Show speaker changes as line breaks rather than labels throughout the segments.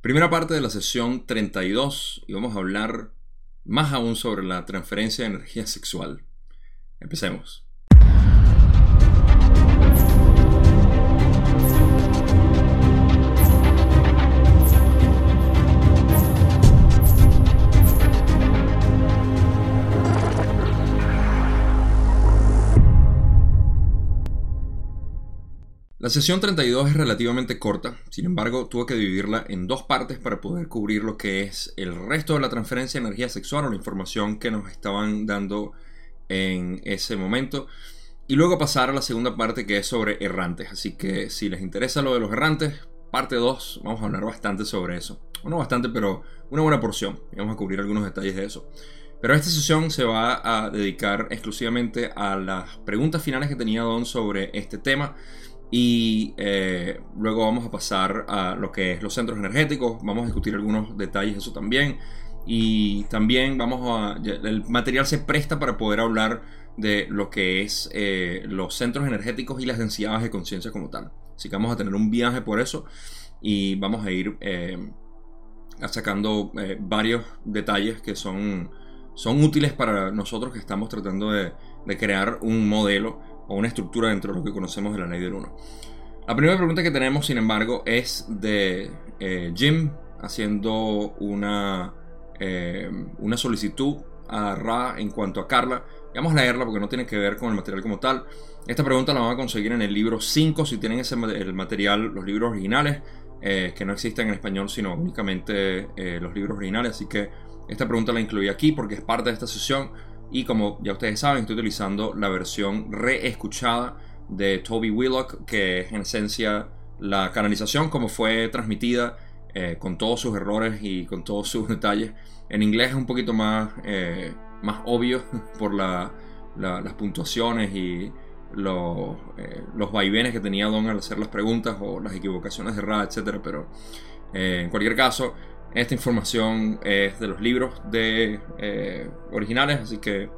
Primera parte de la sesión 32 y vamos a hablar más aún sobre la transferencia de energía sexual. Empecemos. La sesión 32 es relativamente corta, sin embargo tuve que dividirla en dos partes para poder cubrir lo que es el resto de la transferencia de energía sexual o la información que nos estaban dando en ese momento y luego pasar a la segunda parte que es sobre errantes. Así que si les interesa lo de los errantes, parte 2, vamos a hablar bastante sobre eso. No bastante, pero una buena porción. Vamos a cubrir algunos detalles de eso. Pero esta sesión se va a dedicar exclusivamente a las preguntas finales que tenía Don sobre este tema y eh, luego vamos a pasar a lo que es los centros energéticos, vamos a discutir algunos detalles de eso también. Y también vamos a... El material se presta para poder hablar de lo que es eh, los centros energéticos y las densidades de conciencia como tal. Así que vamos a tener un viaje por eso y vamos a ir eh, sacando varios detalles que son, son útiles para nosotros que estamos tratando de, de crear un modelo o una estructura dentro de lo que conocemos de la ley del 1. La primera pregunta que tenemos, sin embargo, es de eh, Jim haciendo una, eh, una solicitud a Ra en cuanto a Carla. vamos a leerla porque no tiene que ver con el material como tal. Esta pregunta la van a conseguir en el libro 5 si tienen ese, el material, los libros originales, eh, que no existen en español, sino únicamente los libros originales. Así que esta pregunta la incluí aquí porque es parte de esta sesión. Y como ya ustedes saben, estoy utilizando la versión reescuchada de Toby Willock, que es en esencia la canalización como fue transmitida eh, con todos sus errores y con todos sus detalles. En inglés es un poquito más, eh, más obvio por las puntuaciones y eh, los, vaivenes que tenía Don al hacer las preguntas o las equivocaciones Ra, etc. Pero en cualquier caso, esta información es de los libros de, eh, originales, así que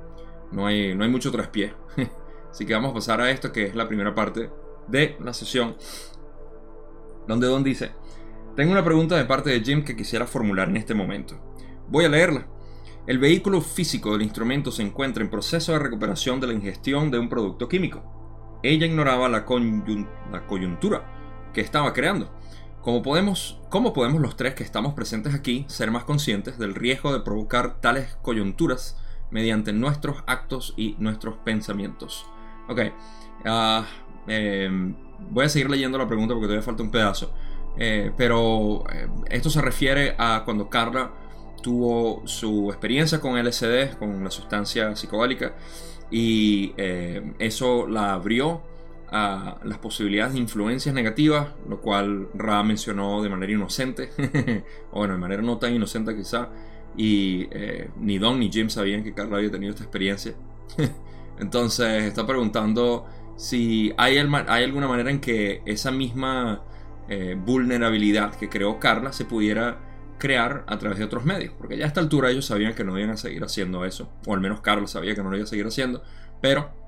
no hay, no hay mucho traspié. así que vamos a pasar a esto, que es la primera parte de la sesión, donde Don dice, tengo una pregunta de parte de Jim que quisiera formular en este momento. Voy a leerla. El vehículo físico del instrumento se encuentra en proceso de recuperación de la ingestión de un producto químico. Ella ignoraba la, la coyuntura que estaba creando ¿Cómo podemos, ¿Cómo podemos los tres que estamos presentes aquí ser más conscientes del riesgo de provocar tales coyunturas mediante nuestros actos y nuestros pensamientos? Ok, ah, em, voy a seguir leyendo la pregunta porque todavía falta un pedazo. Eh, pero eh, esto se refiere a cuando Carla tuvo su experiencia con LSD, con la sustancia psicodélica, y eh, eso la abrió a las posibilidades de influencias negativas, lo cual Ra mencionó de manera inocente, o bueno, de manera no tan inocente quizá, y eh, ni Don ni Jim sabían que Carla había tenido esta experiencia. Entonces está preguntando si hay, alguna manera en que esa misma eh, vulnerabilidad que creó Carla se pudiera crear a través de otros medios, porque ya a esta altura ellos sabían que no iban a seguir haciendo eso, o al menos Carla sabía que no lo iba a seguir haciendo, pero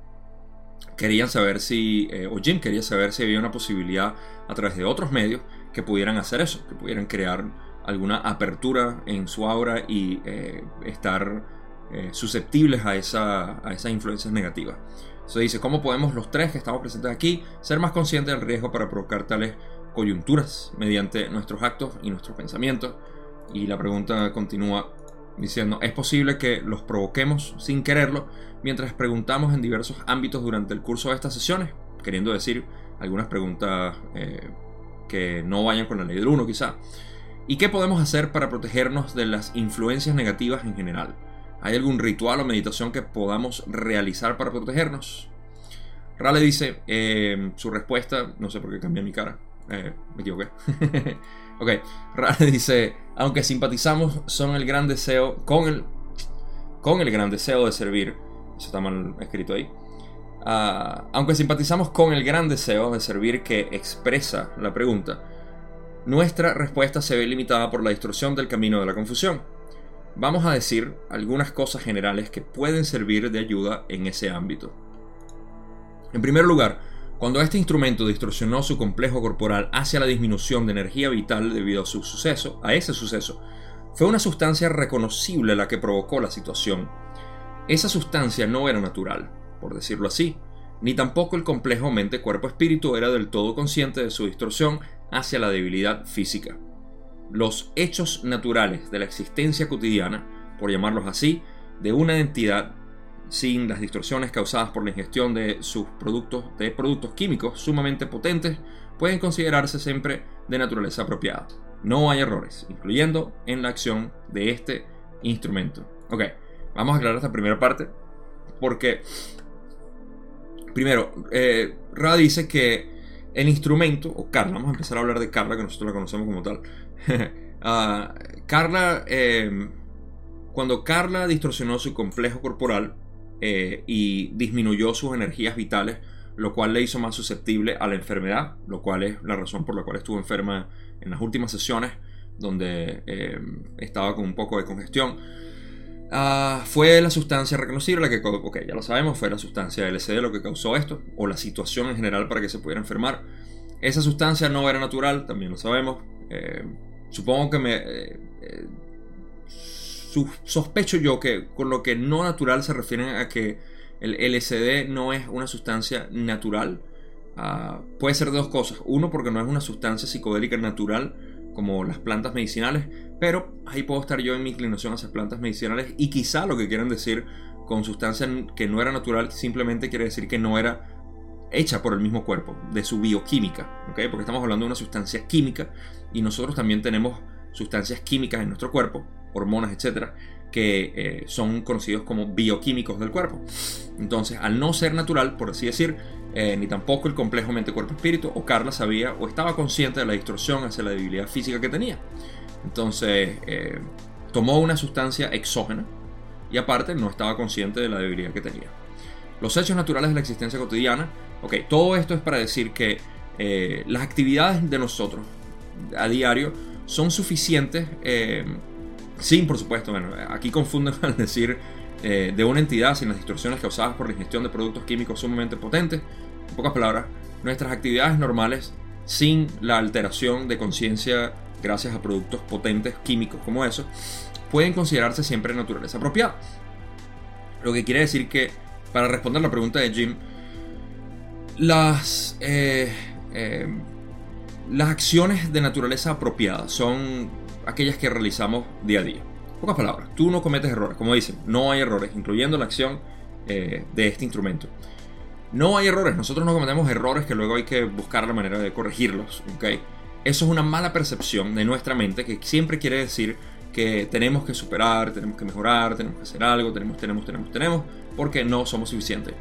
querían saber si, eh, o Jim quería saber si había una posibilidad a través de otros medios que pudieran hacer eso, que pudieran crear alguna apertura en su aura y eh, estar eh, susceptibles a, esa, a esas influencias negativas. Se dice, ¿cómo podemos los tres que estamos presentes aquí ser más conscientes del riesgo para provocar tales coyunturas mediante nuestros actos y nuestros pensamientos? Y la pregunta continúa, diciendo, es posible que los provoquemos sin quererlo mientras preguntamos en diversos ámbitos durante el curso de estas sesiones, queriendo decir algunas preguntas eh, que no vayan con la ley del 1 quizá. ¿Y qué podemos hacer para protegernos de las influencias negativas en general? ¿Hay algún ritual o meditación que podamos realizar para protegernos? Rale dice, eh, su respuesta, no sé por qué cambié mi cara, eh, me equivoqué. ok, Rale dice, aunque simpatizamos son el gran deseo, con el, con el gran deseo de servir, eso está mal escrito ahí, ah, aunque simpatizamos con el gran deseo de servir que expresa la pregunta, nuestra respuesta se ve limitada por la distorsión del camino de la confusión. Vamos a decir algunas cosas generales que pueden servir de ayuda en ese ámbito. En primer lugar, Cuando este instrumento distorsionó su complejo corporal hacia la disminución de energía vital debido a su suceso, a ese suceso, fue una sustancia reconocible la que provocó la situación. Esa sustancia no era natural, por decirlo así, ni tampoco el complejo mente-cuerpo-espíritu era del todo consciente de su distorsión hacia la debilidad física. Los hechos naturales de la existencia cotidiana, por llamarlos así, de una entidad sin las distorsiones causadas por la ingestión de sus productos, de productos químicos sumamente potentes, pueden considerarse siempre de naturaleza apropiada. No hay errores, incluyendo en la acción de este instrumento. Ok, vamos a aclarar esta primera parte, porque primero, eh, Ra dice que el instrumento, o Carla, vamos a empezar a hablar de Carla, que nosotros la conocemos como tal. Ah, Carla, eh, cuando Carla distorsionó su complejo corporal, eh, y disminuyó sus energías vitales, lo cual le hizo más susceptible a la enfermedad, lo cual es la razón por la cual estuvo enferma en las últimas sesiones, donde eh, estaba con un poco de congestión. Ah, fue la sustancia reconocible que, ok, ya lo sabemos, fue la sustancia LSD lo que causó esto, o la situación en general para que se pudiera enfermar. Esa sustancia no era natural, también lo sabemos. Eh, supongo que me sospecho yo que con lo que no natural se refieren a que el LSD no es una sustancia natural. Ah, puede ser dos cosas. Uno, porque no es una sustancia psicodélica natural como las plantas medicinales, pero ahí puedo estar yo en mi inclinación hacia plantas medicinales y quizá lo que quieran decir con sustancia que no era natural simplemente quiere decir que no era hecha por el mismo cuerpo, de su bioquímica, porque estamos hablando de una sustancia química y nosotros también tenemos sustancias químicas en nuestro cuerpo, hormonas, etcétera, que eh, son conocidos como bioquímicos del cuerpo. Entonces, al no ser natural, por así decir, eh, ni tampoco el complejo mente-cuerpo-espíritu, o Carla sabía o estaba consciente de la distorsión hacia la debilidad física que tenía. Entonces, eh, tomó una sustancia exógena y aparte no estaba consciente de la debilidad que tenía. Los hechos naturales de la existencia cotidiana, ok, todo esto es para decir que las actividades de nosotros a diario son suficientes Sí, por supuesto. Bueno, aquí confunden al decir eh, de una entidad sin las distorsiones causadas por la ingestión de productos químicos sumamente potentes. En pocas palabras, nuestras actividades normales sin la alteración de conciencia gracias a productos potentes químicos como esos, pueden considerarse siempre naturaleza apropiada. Lo que quiere decir que, para responder la pregunta de Jim, las, eh, eh, las acciones de naturaleza apropiada son aquellas que realizamos día a día. Pocas palabras, tú no cometes errores, como dicen, no hay errores, incluyendo la acción eh, de este instrumento. No hay errores, nosotros no cometemos errores que luego hay que buscar la manera de corregirlos, ¿ok? Eso es una mala percepción de nuestra mente que siempre quiere decir que tenemos que superar, tenemos que mejorar, tenemos que hacer algo, tenemos, tenemos, tenemos, tenemos, porque no somos suficientes.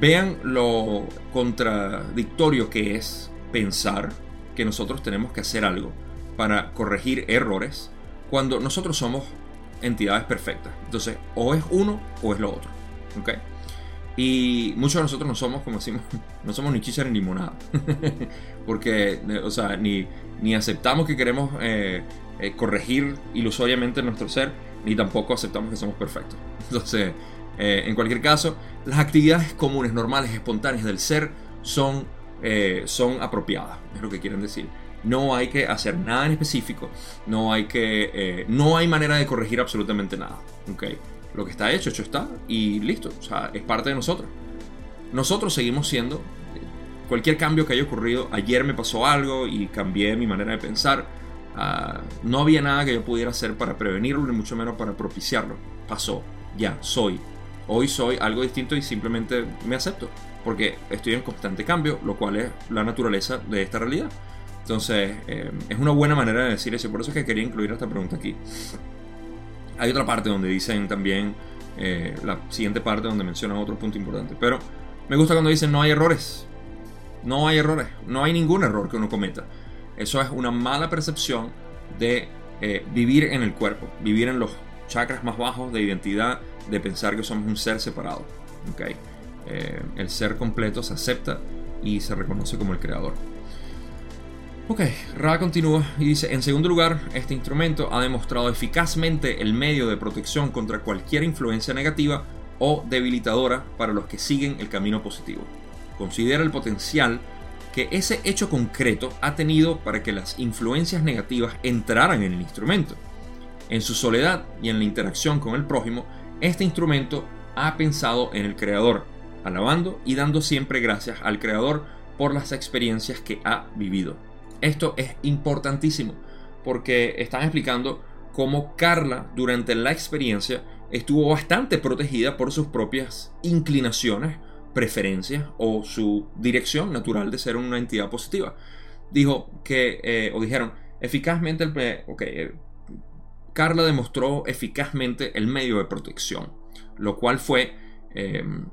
Vean lo contradictorio que es pensar que nosotros tenemos que hacer algo para corregir errores cuando nosotros somos entidades perfectas. Entonces, o es uno o es lo otro. ¿Ok? Y muchos de nosotros no somos, como decimos, no somos ni chicha ni limonada. Porque, o sea, ni, ni aceptamos que queremos eh, eh, corregir ilusoriamente nuestro ser, ni tampoco aceptamos que somos perfectos. Entonces, eh, en cualquier caso, las actividades comunes, normales, espontáneas del ser son, son apropiadas, es lo que quieren decir. No hay que hacer nada en específico. No hay que. Eh, no hay manera de corregir absolutamente nada. ¿okay? Lo que está hecho, hecho está. Y listo. O sea, es parte de nosotros. Nosotros seguimos siendo. Cualquier cambio que haya ocurrido. Ayer me pasó algo y cambié mi manera de pensar. Ah, no había nada que yo pudiera hacer para prevenirlo, ni mucho menos para propiciarlo. Pasó. Ya, soy. Hoy soy algo distinto y simplemente me acepto. Porque estoy en constante cambio, lo cual es la naturaleza de esta realidad. Entonces, eh, es una buena manera de decir eso. Por eso es que quería incluir esta pregunta aquí. Hay otra parte donde dicen también, eh, la siguiente parte donde mencionan otro punto importante. Pero me gusta cuando dicen no hay errores. No hay errores. No hay ningún error que uno cometa. Eso es una mala percepción de eh, vivir en el cuerpo. Vivir en los chakras más bajos de identidad. De pensar que somos un ser separado. ¿okay? el ser completo se acepta y se reconoce como el creador. Ok, Ra continúa y dice, en segundo lugar, este instrumento ha demostrado eficazmente el medio de protección contra cualquier influencia negativa o debilitadora para los que siguen el camino positivo. considera el potencial que ese hecho concreto ha tenido para que las influencias negativas entraran en el instrumento. En su soledad y en la interacción con el prójimo, este instrumento ha pensado en el Creador, alabando y dando siempre gracias al Creador por las experiencias que ha vivido. Esto es importantísimo porque están explicando cómo Carla durante la experiencia estuvo bastante protegida por sus propias inclinaciones, preferencias o su dirección natural de ser una entidad positiva. Dijo que, eh, o dijeron, eficazmente, el, eh, Carla demostró eficazmente el medio de protección, lo cual fue em,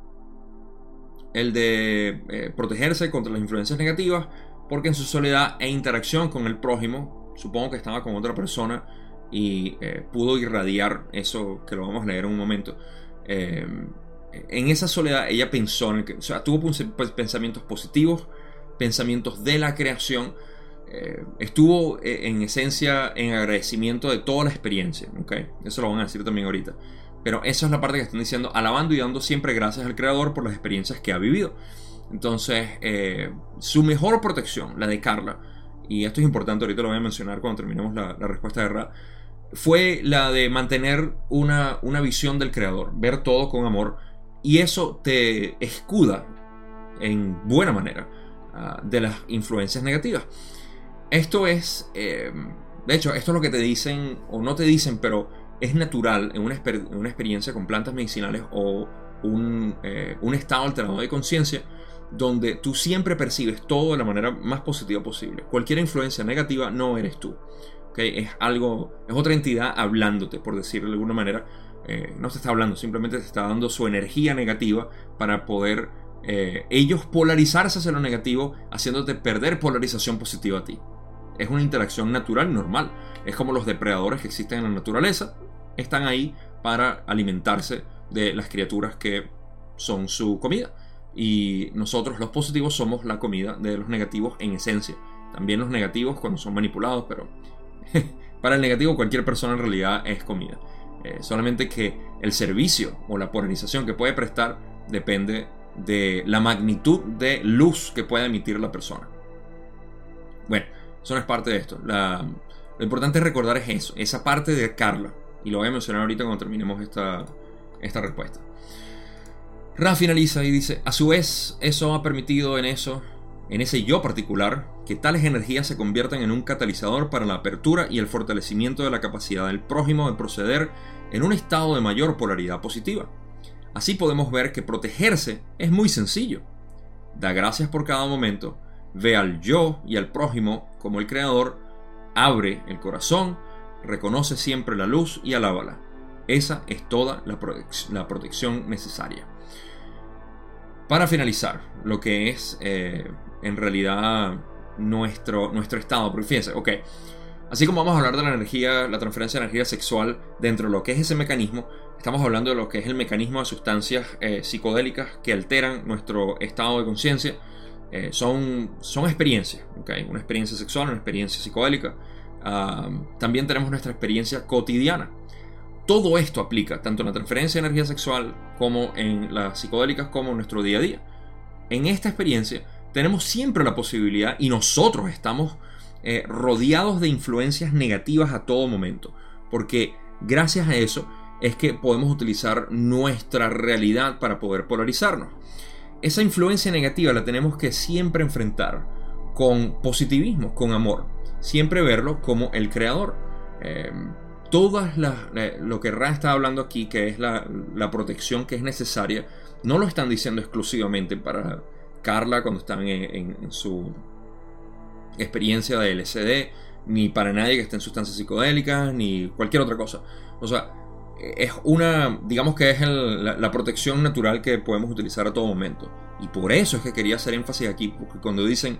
el de eh, protegerse contra las influencias negativas, porque en su soledad e interacción con el prójimo, supongo que estaba con otra persona y eh, pudo irradiar eso que lo vamos a leer en un momento. Eh, en esa soledad ella pensó, o sea, tuvo pues, pensamientos positivos, pensamientos de la creación, estuvo en esencia en agradecimiento de toda la experiencia, ¿okay? Eso lo van a decir también ahorita. Pero esa es la parte que están diciendo, alabando y dando siempre gracias al Creador por las experiencias que ha vivido. Entonces, eh, su mejor protección, la de Carla, y esto es importante, ahorita lo voy a mencionar cuando terminemos la, respuesta de Ra, fue la de mantener una, una visión del Creador, ver todo con amor, y eso te escuda en buena manera ah, de las influencias negativas. Esto es, eh, de hecho, esto es lo que te dicen, o no te dicen, pero es natural en una, experiencia con plantas medicinales o eh, un, estado alterado de conciencia donde tú siempre percibes todo de la manera más positiva posible. Cualquier influencia negativa no eres tú. Es algo, es otra entidad hablándote, por decirlo de alguna manera. Eh, no te está hablando, simplemente te está dando su energía negativa para poder eh, ellos polarizarse hacia lo negativo, haciéndote perder polarización positiva a ti. Es una interacción natural, normal. Es como los depredadores que existen en la naturaleza, están ahí para alimentarse de las criaturas que son su comida. Y nosotros los positivos somos la comida de los negativos en esencia. También los negativos cuando son manipulados, pero para el negativo cualquier persona en realidad es comida. Eh, solamente que el servicio o la polarización que puede prestar depende de la magnitud de luz que pueda emitir la persona. Bueno, eso no es parte de esto. lo importante es recordar es eso, esa parte de Carla. Y lo voy a mencionar ahorita cuando terminemos esta, esta respuesta. Ra finaliza y dice, a su vez, eso ha permitido en eso, en ese yo particular, que tales energías se conviertan en un catalizador para la apertura y el fortalecimiento de la capacidad del prójimo de proceder en un estado de mayor polaridad positiva. Así podemos ver que protegerse es muy sencillo. Da gracias por cada momento, ve al yo y al prójimo como el creador, abre el corazón, reconoce siempre la luz y alábala. Esa es toda la, protección necesaria. Para finalizar, lo que es eh, en realidad nuestro, nuestro estado, porque fíjense, ok, así como vamos a hablar de la energía, la transferencia de energía sexual dentro de lo que es ese mecanismo, estamos hablando de lo que es el mecanismo de sustancias eh, psicodélicas que alteran nuestro estado de conciencia. Eh, son, son experiencias, okay, una experiencia sexual, una experiencia psicodélica también tenemos nuestra experiencia cotidiana. Todo esto aplica tanto en la transferencia de energía sexual como en las psicodélicas como en nuestro día a día. En esta experiencia tenemos siempre la posibilidad y nosotros estamos eh, rodeados de influencias negativas a todo momento. Porque gracias a eso es que podemos utilizar nuestra realidad para poder polarizarnos. Esa influencia negativa la tenemos que siempre enfrentar con positivismo, con amor siempre verlo como el creador. Eh, todas las, eh, lo que Ra está hablando aquí, que es la, protección que es necesaria, no lo están diciendo exclusivamente para Carla cuando están en, su experiencia de LSD, ni para nadie que esté en sustancias psicodélicas, ni cualquier otra cosa. O sea, es una, digamos que es la, la, protección natural que podemos utilizar a todo momento. Y por eso es que quería hacer énfasis aquí, porque cuando dicen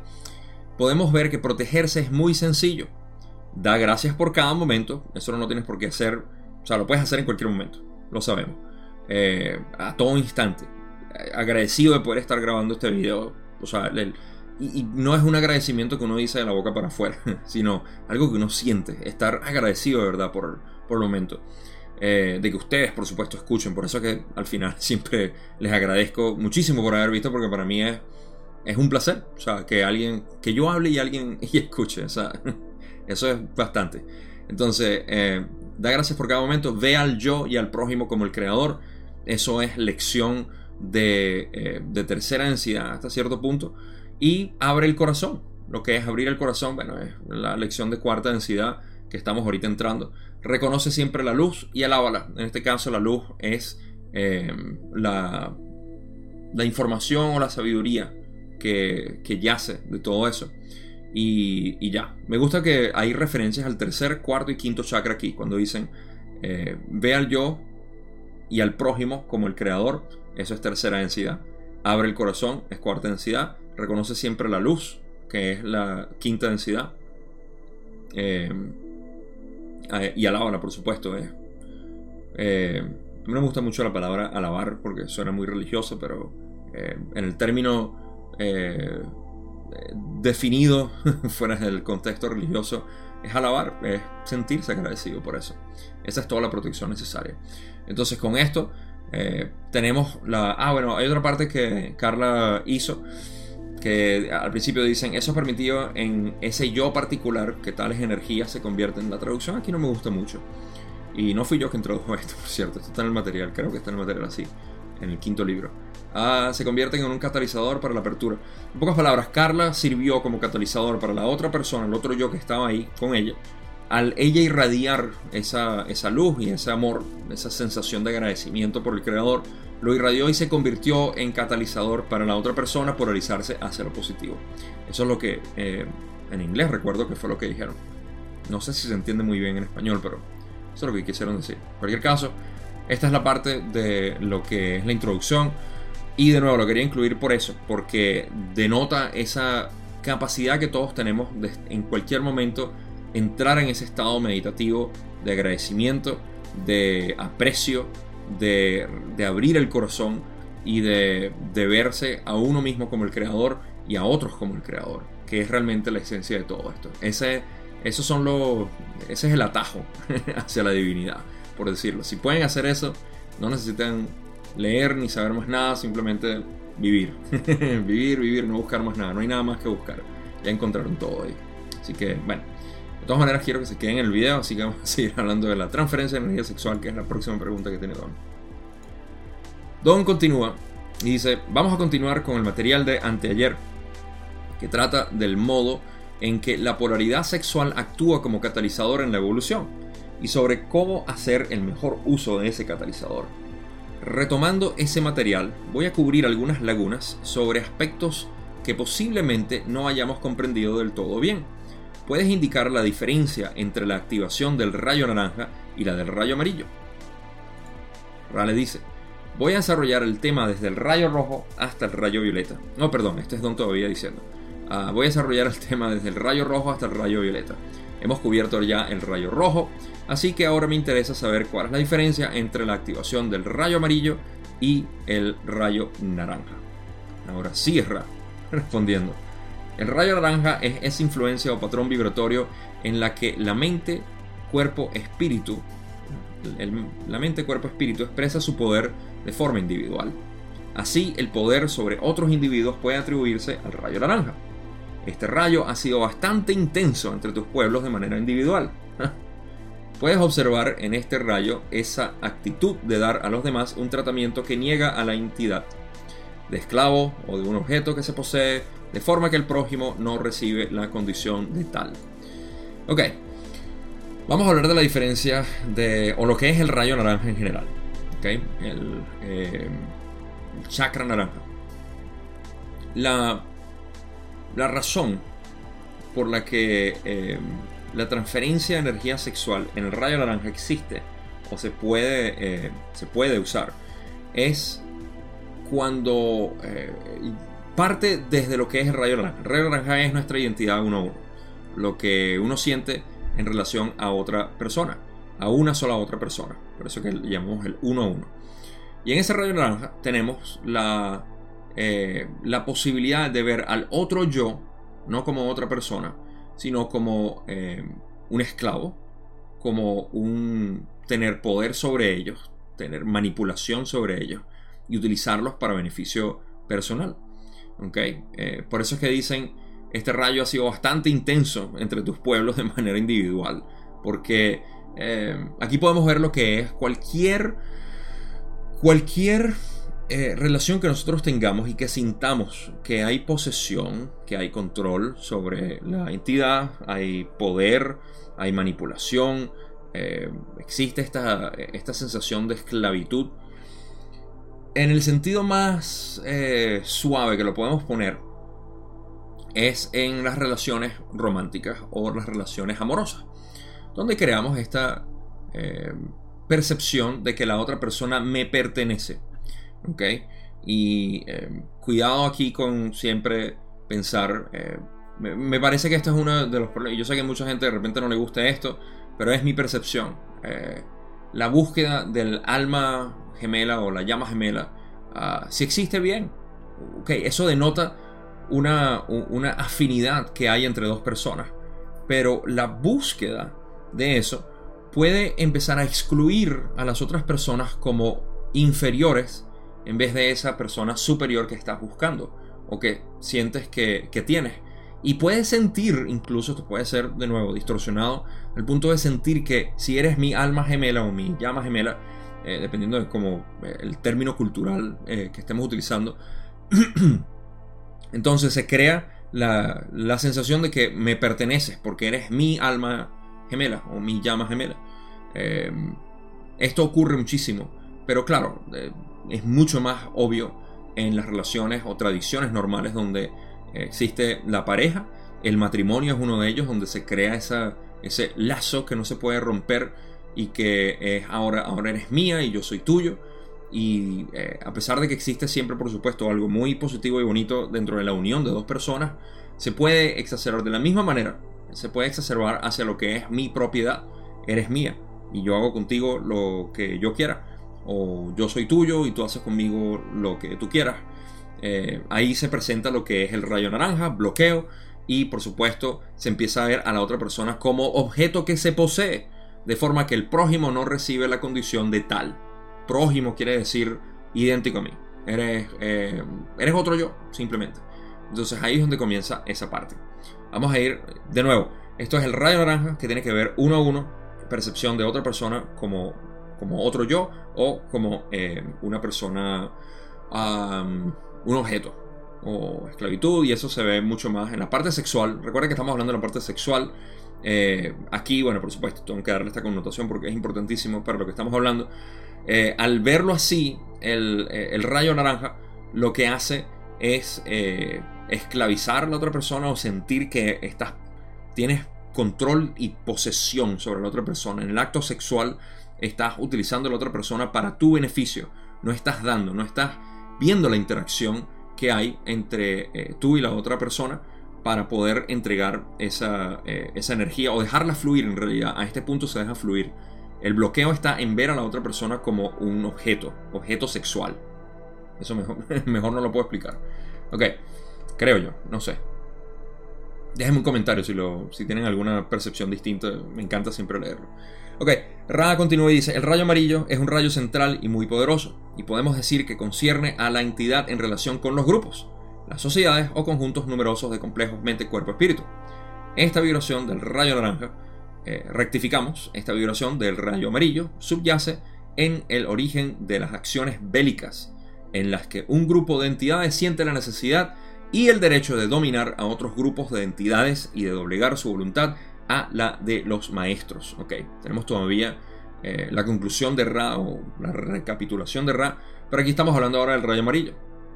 podemos ver que protegerse es muy sencillo. Da gracias por cada momento, eso no lo tienes por qué hacer, o sea, lo puedes hacer en cualquier momento, lo sabemos, eh, a todo instante. Agradecido de poder estar grabando este video, o sea, y, no es un agradecimiento que uno dice de la boca para afuera, sino algo que uno siente, estar agradecido de verdad por, por el momento. Eh, de que ustedes, por supuesto, escuchen. Por eso que al final siempre les agradezco muchísimo por haber visto, porque para mí es es un placer. O sea, que alguien, que yo hable y alguien y escuche. O sea, eso es bastante. Entonces, eh, da gracias por cada momento. Ve al yo y al prójimo como el creador. Eso es lección de, eh, de tercera densidad hasta cierto punto. Y abre el corazón. Lo que es abrir el corazón, bueno, es la lección de cuarta densidad que estamos ahorita entrando. Reconoce siempre la luz y alábala. En este caso, la luz es eh, la, la información o la sabiduría que, yace de todo eso. Y, ya, me gusta que hay referencias al tercer, cuarto y quinto chakra aquí, cuando dicen, eh, ve al yo y al prójimo como el creador, eso es tercera densidad. Abre el corazón, es cuarta densidad. Reconoce siempre la luz, que es la quinta densidad. Eh, eh, y alábala, por supuesto. Eh. mí me gusta mucho la palabra alabar porque suena muy religioso, pero en el término eh, definido fuera del contexto religioso es alabar, es sentirse agradecido por eso. Esa es toda la protección necesaria. Entonces con esto eh, tenemos la... Ah, bueno, hay otra parte que Carla hizo que al principio dicen, eso permitido en ese yo particular que tales energías se convierten en la traducción. Aquí no me gusta mucho. Y no fui yo que introdujo esto, por cierto. Esto está en el material, creo que está en el material así, en el quinto libro. Se convierten en un catalizador para la apertura. En pocas palabras, Carla sirvió como catalizador para la otra persona, el otro yo que estaba ahí con ella. Al ella irradiar esa, esa luz y ese amor, esa sensación de agradecimiento por el creador, lo irradió y se convirtió en catalizador para la otra persona polarizarse hacia lo positivo. Eso es lo que eh, en inglés recuerdo que fue lo que dijeron. No sé si se entiende muy bien en español, pero eso es lo que quisieron decir. En cualquier caso, esta es la parte de lo que es la introducción. Y de nuevo lo quería incluir por eso, porque denota esa capacidad que todos tenemos de en cualquier momento entrar en ese estado meditativo de agradecimiento, de aprecio, de, abrir el corazón y de, verse a uno mismo como el creador y a otros como el creador, que es realmente la esencia de todo esto. Ese, esos son los, ese es el atajo hacia la divinidad, por decirlo. Si pueden hacer eso, no necesitan leer ni saber más nada, simplemente vivir. vivir, vivir, no buscar más nada. No hay nada más que buscar. Ya encontraron todo ahí. Así que, bueno. De todas maneras, quiero que se queden en el video, así que vamos a seguir hablando de la transferencia de energía sexual, que es la próxima pregunta que tiene Don. Don continúa y dice, vamos a continuar con el material de anteayer, que trata del modo en que la polaridad sexual actúa como catalizador en la evolución y sobre cómo hacer el mejor uso de ese catalizador. Retomando ese material, voy a cubrir algunas lagunas sobre aspectos que posiblemente no hayamos comprendido del todo bien. Puedes indicar la diferencia entre la activación del rayo naranja y la del rayo amarillo. Rale dice, voy a desarrollar el tema desde el rayo rojo hasta el rayo violeta. No, perdón, este es Don todavía diciendo. Ah, voy a desarrollar el tema desde el rayo rojo hasta el rayo violeta. Hemos cubierto ya el rayo rojo, así que ahora me interesa saber cuál es la diferencia entre la activación del rayo amarillo y el rayo naranja. Ahora es respondiendo. El rayo naranja es esa influencia o patrón vibratorio en la que la mente, cuerpo, espíritu, la mente, cuerpo, espíritu expresa su poder de forma individual. Así, el poder sobre otros individuos puede atribuirse al rayo naranja. Este rayo ha sido bastante intenso entre tus pueblos de manera individual. Puedes observar en este rayo esa actitud de dar a los demás un tratamiento que niega a la entidad de esclavo o de un objeto que se posee, de forma que el prójimo no recibe la condición de tal. Ok, vamos a hablar de la diferencia de, o lo que es el rayo naranja en general. Ok, el, eh, el chakra naranja. La la razón por la que eh, la transferencia de energía sexual en el rayo naranja existe o se puede, eh, se puede usar es cuando eh, parte desde lo que es el rayo naranja. El rayo naranja es nuestra identidad uno a uno, lo que uno siente en relación a otra persona, a una sola otra persona. Por eso que llamamos el uno a uno. Y en ese rayo naranja tenemos la eh, la posibilidad de ver al otro yo, no como otra persona, sino como eh, un esclavo, como un tener poder sobre ellos, tener manipulación sobre ellos y utilizarlos para beneficio personal. ¿ok? Eh, por eso es que dicen, este rayo ha sido bastante intenso entre tus pueblos de manera individual, porque eh, aquí podemos ver lo que es cualquier, cualquier eh, relación que nosotros tengamos y que sintamos que hay posesión, que hay control sobre la entidad, hay poder, hay manipulación, existe esta, esta sensación de esclavitud, en el sentido más eh, suave que lo podemos poner, es en las relaciones románticas o las relaciones amorosas, donde creamos esta eh, percepción de que la otra persona me pertenece. ¿Ok? Y eh, cuidado aquí con siempre pensar. Me, me, parece que esto es uno de los problemas. Yo sé que mucha gente de repente no le gusta esto, pero es mi percepción. la búsqueda del alma gemela o la llama gemela, ah, si existe bien. Okay, eso denota una, una afinidad que hay entre dos personas. Pero la búsqueda de eso puede empezar a excluir a las otras personas como inferiores en vez de esa persona superior que estás buscando o que sientes que, que tienes. Y puedes sentir, incluso esto puede ser de nuevo distorsionado, el punto de sentir que si eres mi alma gemela o mi llama gemela, eh, dependiendo de cómo eh, el término cultural eh, que estemos utilizando. Entonces se crea la, la, sensación de que me perteneces porque eres mi alma gemela o mi llama gemela. esto ocurre muchísimo, pero claro, es mucho más obvio en las relaciones o tradiciones normales donde existe la pareja, el matrimonio es uno de ellos, donde se crea esa, ese lazo que no se puede romper y que es ahora, ahora eres mía y yo soy tuyo. Y eh, a pesar de que existe siempre, por supuesto, algo muy positivo y bonito dentro de la unión de dos personas, se puede exacerbar de la misma manera, se puede exacerbar hacia lo que es mi propiedad. Eres mía y yo hago contigo lo que yo quiera. O yo soy tuyo y tú haces conmigo lo que tú quieras. Eh, ahí se presenta lo que es el rayo naranja, bloqueo, y por supuesto se empieza a ver a la otra persona como objeto que se posee de forma que el prójimo no recibe la condición de tal. Prójimo quiere decir idéntico a mí. Eres, eh, eres otro yo, simplemente. Entonces ahí es donde comienza esa parte. Vamos a ir de nuevo. Esto es el rayo naranja que tiene que ver uno a uno, percepción de otra persona como, como otro yo o como eh, una persona, un objeto o esclavitud y eso se ve mucho más en la parte sexual. Recuerden que estamos hablando de la parte sexual eh, aquí, bueno, por supuesto, tengo que darle esta connotación porque es importantísimo para lo que estamos hablando. Eh, al verlo así, el, el, rayo naranja lo que hace es esclavizar a la otra persona o sentir que estás, tienes control y posesión sobre la otra persona. En el acto sexual estás utilizando a la otra persona para tu beneficio. No estás dando, no estás viendo la interacción que hay entre tú y la otra persona para poder entregar esa, eh, esa, energía o dejarla fluir en realidad. A este punto se deja fluir. El bloqueo está en ver a la otra persona como un objeto, objeto sexual. Eso mejor, mejor no lo puedo explicar. Ok, creo yo, no sé. Déjenme un comentario si, lo, si tienen alguna percepción distinta. Me encanta siempre leerlo. Ok, Ra continúa y dice, el rayo amarillo es un rayo central y muy poderoso, y podemos decir que concierne a la entidad en relación con los grupos las sociedades o conjuntos numerosos de complejos mente, cuerpo, espíritu. Esta vibración del rayo naranja, eh, rectificamos, esta vibración del rayo amarillo subyace en el origen de las acciones bélicas, en las que un grupo de entidades siente la necesidad y el derecho de dominar a otros grupos de entidades y de doblegar su voluntad la de los maestros. Ok, tenemos todavía eh, la conclusión de Ra o la recapitulación de Ra, pero aquí estamos hablando ahora del rayo amarillo.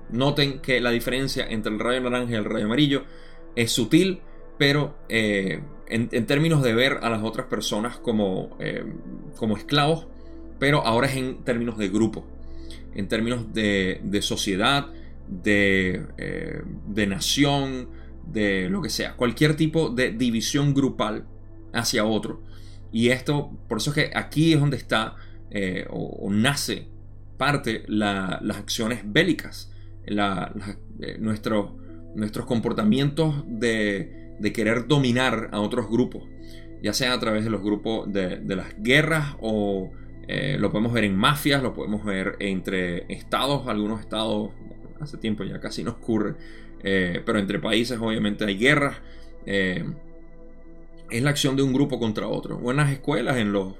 Noten que la diferencia entre el rayo naranja y el rayo amarillo es sutil, pero eh, en, términos de ver a las otras personas como, eh, como esclavos, pero ahora es en términos de grupo, en términos de, sociedad, de, de nación, de lo que sea, cualquier tipo de división grupal hacia otro. Y esto, por eso es que aquí es donde está o, nace parte las acciones bélicas eh, nuestros comportamientos de, querer dominar a otros grupos, ya sea a través de los grupos de, las guerras o eh, lo podemos ver en mafias, lo podemos ver entre estados, algunos estados, hace tiempo ya casi no ocurre, eh, pero entre países obviamente hay guerras. Eh, es la acción de un grupo contra otro. O en las escuelas, en, los,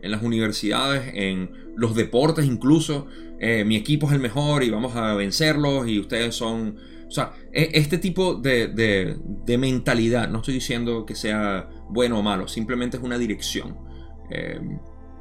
en las universidades, en los deportes incluso. Eh, mi equipo es el mejor y vamos a vencerlos y ustedes son... O sea, e, este tipo de, de, mentalidad, no estoy diciendo que sea bueno o malo, simplemente es una dirección.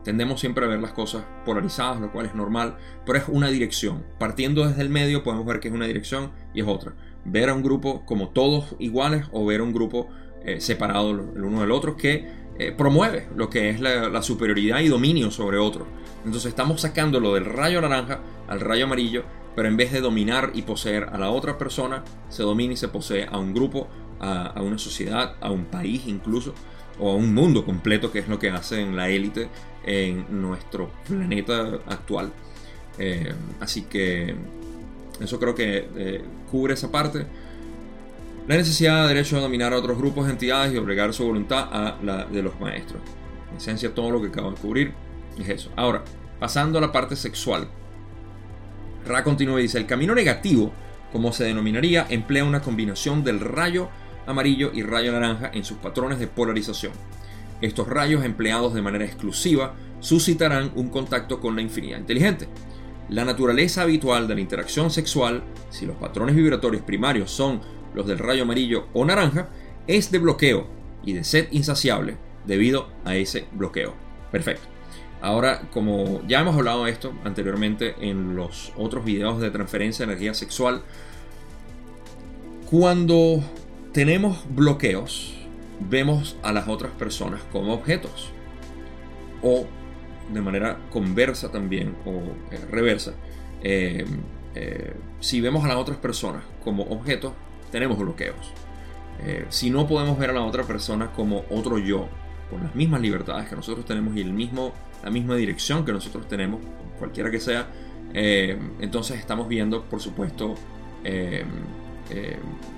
Tendemos siempre a ver las cosas polarizadas, lo cual es normal, pero es una dirección. Partiendo desde el medio podemos ver que es una dirección y es otra. Ver a un grupo como todos iguales o ver a un grupo eh, separado el uno del otro que eh, promueve lo que es la, superioridad y dominio sobre otro. Entonces estamos sacándolo del rayo naranja al rayo amarillo, pero en vez de dominar y poseer a la otra persona, se domina y se posee a un grupo, a una sociedad, a un país incluso o a un mundo completo, que es lo que hacen la élite en nuestro planeta actual. Eh, así que eso creo que eh, cubre esa parte. La necesidad de derecho a dominar a otros grupos, entidades y obligar su voluntad a la de los maestros. En esencia, todo lo que acabo de cubrir es eso. Ahora, pasando a la parte sexual. Ra continúa y dice: El camino negativo, como se denominaría, emplea una combinación del rayo amarillo y rayo naranja en sus patrones de polarización. Estos rayos empleados de manera exclusiva suscitarán un contacto con la infinidad inteligente. La naturaleza habitual de la interacción sexual, si los patrones vibratorios primarios son los del rayo amarillo o naranja, es de bloqueo y de sed insaciable debido a ese bloqueo. Perfecto. Ahora, como ya hemos hablado de esto anteriormente en los otros videos de transferencia de energía sexual, cuando tenemos bloqueos, vemos a las otras personas como objetos. O de manera conversa también, o eh, reversa. Eh, eh, si vemos a las otras personas como objetos, tenemos bloqueos. si no podemos ver a la otra persona como otro yo, con las mismas libertades que nosotros tenemos y el mismo, la misma dirección que nosotros tenemos, cualquiera que sea, entonces estamos viendo, por supuesto,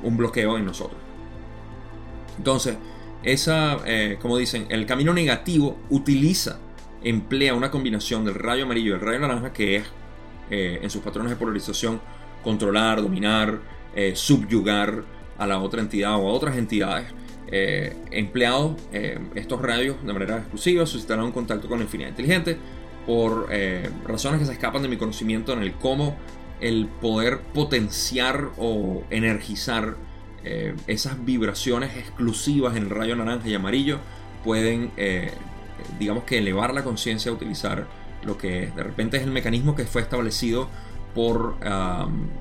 un bloqueo en nosotros. Entonces, esa, como dicen, el camino negativo utiliza, emplea una combinación del rayo amarillo y del rayo naranja que es, eh, en sus patrones de polarización, controlar, dominar, eh, subyugar a la otra entidad o a otras entidades. empleados estos rayos de manera exclusiva suscitarán un contacto con la infinidad inteligente por razones que se escapan de mi conocimiento en el cómo el poder potenciar o energizar eh, esas vibraciones exclusivas en el rayo naranja y amarillo pueden, eh, digamos que elevar la conciencia a utilizar lo que de repente es el mecanismo que fue establecido por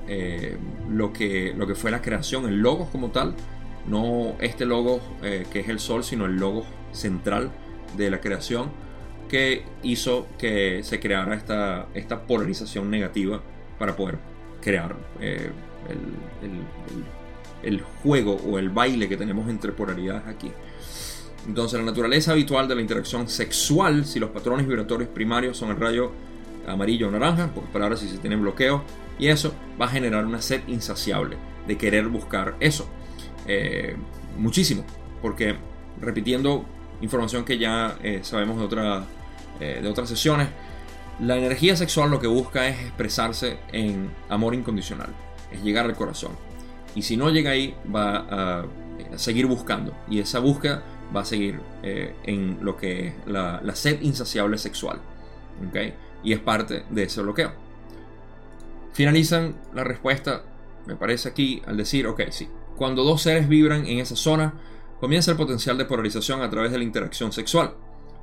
eh, lo, que, lo que fue la creación, el logo como tal, no este logo que es el sol, sino el logo central de la creación que hizo que se creara esta, esta polarización negativa para poder crear el el juego o el baile que tenemos entre polaridades aquí. Entonces, la naturaleza habitual de la interacción sexual, si los patrones vibratorios primarios son el rayo amarillo o naranja, por palabras si se tienen bloqueo, y eso va a generar una sed insaciable de querer buscar eso. Eh, muchísimo, porque repitiendo información que ya eh, sabemos de, otra, eh, de otras sesiones, la energía sexual lo que busca es expresarse en amor incondicional, es llegar al corazón. Y si no llega ahí, va a, seguir buscando. Y esa búsqueda va a seguir eh, en lo que es la, sed insaciable sexual. Y es parte de ese bloqueo. Finalizan la respuesta, me parece aquí, al decir, ok, sí. Cuando dos seres vibran en esa zona, comienza el potencial de polarización a través de la interacción sexual.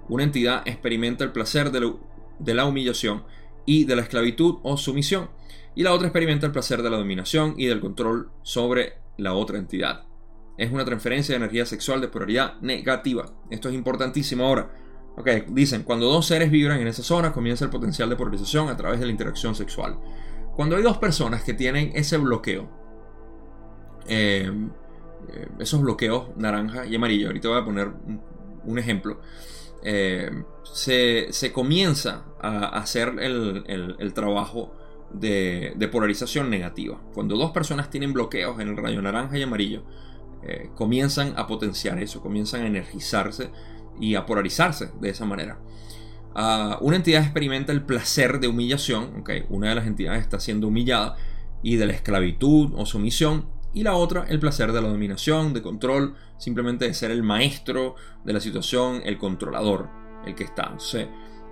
Una entidad experimenta el placer de la humillación y de la esclavitud o sumisión y la otra experimenta el placer de la dominación y del control sobre la otra entidad. Es una transferencia de energía sexual de polaridad negativa. Esto es importantísimo ahora. Dicen, cuando dos seres vibran en esa zona comienza el potencial de polarización a través de la interacción sexual. Cuando hay dos personas que tienen ese bloqueo, eh, eh, esos bloqueos naranja y amarillo, ahorita voy a poner un, ejemplo, eh, se, comienza a hacer el trabajo de, polarización negativa. Cuando dos personas tienen bloqueos en el rayo naranja y amarillo, eh, comienzan a potenciar eso, comienzan a energizarse y a polarizarse de esa manera. Ah, una entidad experimenta el placer de humillación, okay, una de las entidades está siendo humillada, y de la esclavitud o sumisión, Y la otra, el placer de la dominación, de control, simplemente de ser el maestro de la situación, el controlador, el que está.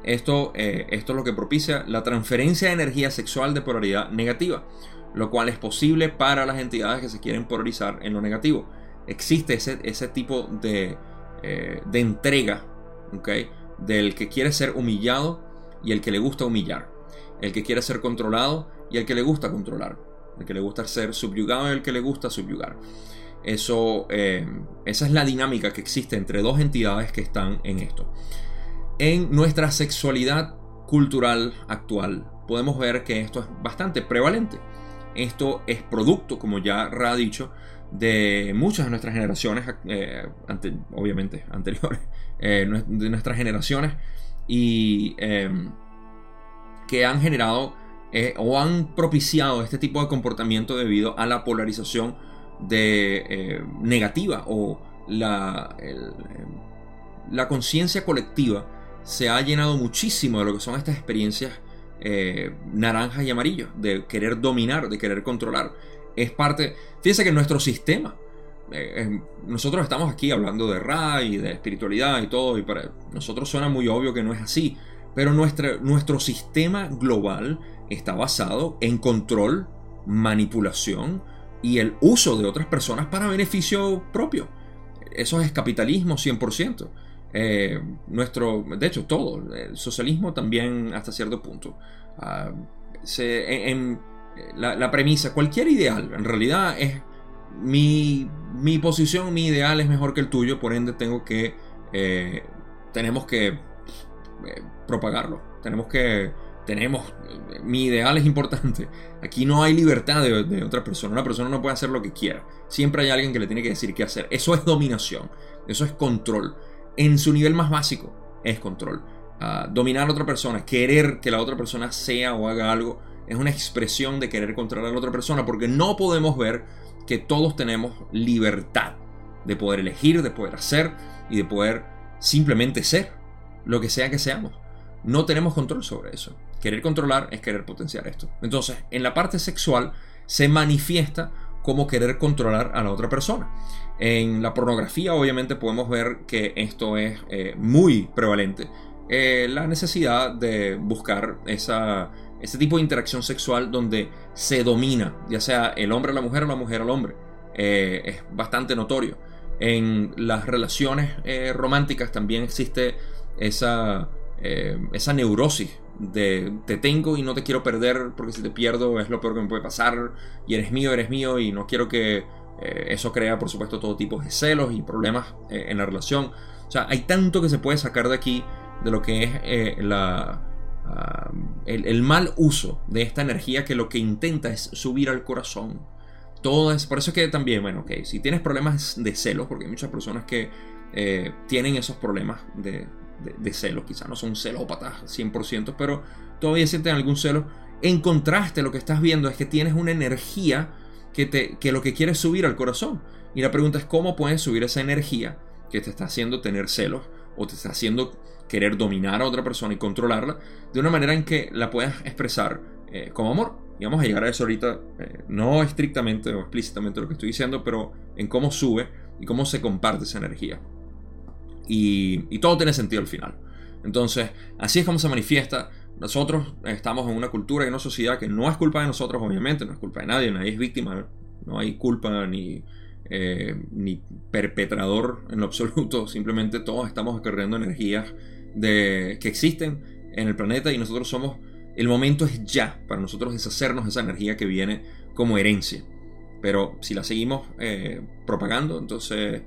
esto, eh, esto es lo que propicia la transferencia de energía sexual de polaridad negativa, lo cual es posible para las entidades que se quieren polarizar en lo negativo. Existe ese, ese tipo de, eh, de entrega, ¿ok? Del que quiere ser humillado y el que le gusta humillar. El que quiere ser controlado y el que le gusta controlar. El que le gusta ser subyugado y el que le gusta subyugar. Eso, eh, esa es la dinámica que existe entre dos entidades que están en esto. En nuestra sexualidad cultural actual podemos ver que esto es bastante prevalente. Esto es producto, como ya Ra ha dicho, de muchas de nuestras generaciones, eh, obviamente anteriores, eh, de nuestras generaciones, y em, que han generado eh, o han propiciado este tipo de comportamiento debido a la polarización de, negativa o la, la conciencia colectiva se ha llenado muchísimo de lo que son estas experiencias naranjas y amarillas, de querer dominar, de querer controlar es parte. Fíjense que nuestro sistema. Eh, nosotros estamos aquí hablando de Ra y de espiritualidad y todo, y para nosotros suena muy obvio que no es así. Pero nuestro, nuestro sistema global está basado en control, manipulación y el uso de otras personas para beneficio propio. Eso es capitalismo 100%. Eh, nuestro, de hecho, todo, el socialismo también hasta cierto punto. Ah, se, en, la, premisa, cualquier ideal, en realidad es mi, mi, posición, mi ideal es mejor que el tuyo, por ende tengo que, eh, tenemos que eh, propagarlo, tenemos que, tenemos, mi ideal es importante, aquí no hay libertad de, de, otra persona, una persona no puede hacer lo que quiera, siempre hay alguien que le tiene que decir qué hacer, eso es dominación, eso es control, en su nivel más básico es control. Ah, dominar a otra persona, querer que la otra persona sea o haga algo, es una expresión de querer controlar a la otra persona, porque no podemos ver que todos tenemos libertad de poder elegir, de poder hacer y de poder simplemente ser lo que sea que seamos. No tenemos control sobre eso. Querer controlar es querer potenciar esto. Entonces, en la parte sexual se manifiesta como querer controlar a la otra persona. En la pornografía obviamente podemos ver que esto es eh, muy prevalente. Eh, la necesidad de buscar ese tipo de interacción sexual donde se domina, ya sea el hombre a la mujer o la mujer al hombre, eh, es bastante notorio. En las relaciones románticas también existe esa neurosis de te tengo y no te quiero perder porque si te pierdo es lo peor que me puede pasar y eres mío, eres mío y no quiero que eso crea por supuesto todo tipo de celos y problemas en la relación. O sea, hay tanto que se puede sacar de aquí de lo que es la, el, mal uso de esta energía que lo que intenta es subir al corazón. Todo es, por eso es que también, bueno, ok, si tienes problemas de celos, porque hay muchas personas que eh, tienen esos problemas de, de, celos, quizás no son celópatas 100%, pero todavía sienten algún celo. En contraste, lo que estás viendo es que tienes una energía que, que lo que quiere es subir al corazón. Y la pregunta es cómo puedes subir esa energía que te está haciendo tener celos o te está haciendo querer dominar a otra persona y controlarla de una manera en que la puedas expresar eh, como amor. Y vamos a llegar a eso ahorita, eh, no estrictamente o explícitamente lo que estoy diciendo, pero en cómo sube y cómo se comparte esa energía. Y, y todo tiene sentido al final. Entonces, así es como se manifiesta. Nosotros estamos en una cultura y una sociedad que no es culpa de nosotros, obviamente, no es culpa de nadie, nadie es víctima, no hay culpa ni, eh, ni perpetrador en lo absoluto, simplemente todos estamos acarreando energías de, que existen en el planeta y nosotros somos, el momento es ya para nosotros deshacernos de esa energía que viene como herencia. Pero si la seguimos eh, propagando, entonces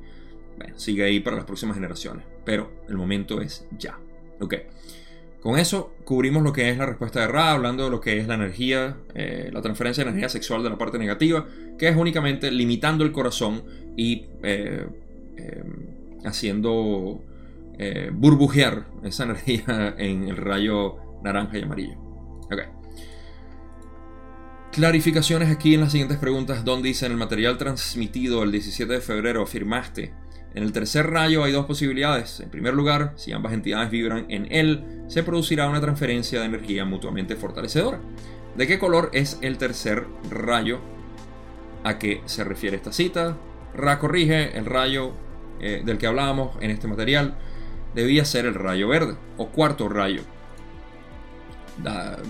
sigue ahí para las próximas generaciones. Pero el momento es ya. Ok. Con eso cubrimos lo que es la respuesta de Ra, hablando de lo que es la energía, eh, la transferencia de energía sexual de la parte negativa, que es únicamente limitando el corazón y eh, haciendo eh, burbujear esa energía en el rayo naranja y amarillo. Ok. Clarificaciones aquí en las siguientes preguntas. Donde dice en el material transmitido el 17 de febrero afirmaste. En el tercer rayo hay dos posibilidades. En primer lugar, si ambas entidades vibran en él, se producirá una transferencia de energía mutuamente fortalecedora. ¿De qué color es el tercer rayo a qué se refiere esta cita. Ra corrige, el rayo eh, del que hablábamos en este material debía ser el rayo verde o cuarto rayo.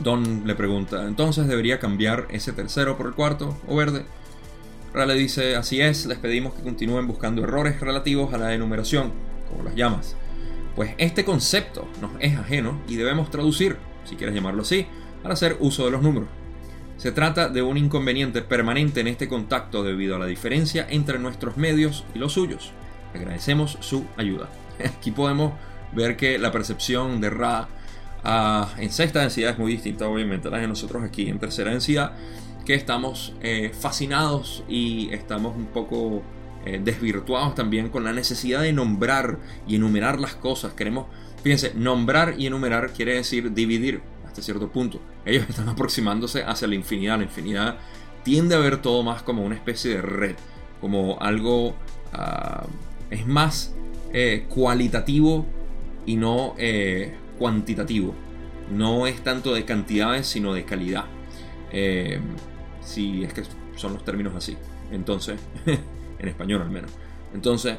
Don le pregunta, entonces debería cambiar ese tercero por el cuarto o verde. Le dice, así es, les pedimos que continúen buscando errores relativos a la enumeración, como las llamas. Pues este concepto nos es ajeno y debemos traducir, si quieres llamarlo así, al hacer uso de los números. Se trata de un inconveniente permanente en este contacto debido a la diferencia entre nuestros medios y los suyos. Agradecemos su ayuda. Aquí podemos ver que la percepción de Ra ah, en sexta densidad es muy distinta obviamente a la de nosotros aquí en tercera densidad, que estamos eh, fascinados y estamos un poco eh, desvirtuados también con la necesidad de nombrar y enumerar las cosas. Queremos, fíjense, nombrar y enumerar quiere decir dividir hasta cierto punto. Ellos están aproximándose hacia la infinidad. La infinidad tiende a ver todo más como una especie de red, como algo... Ah, es más eh, cualitativo y no cuantitativo. No es tanto de cantidades, sino de calidad. Si es que son los términos así. Entonces, en español al menos. Entonces,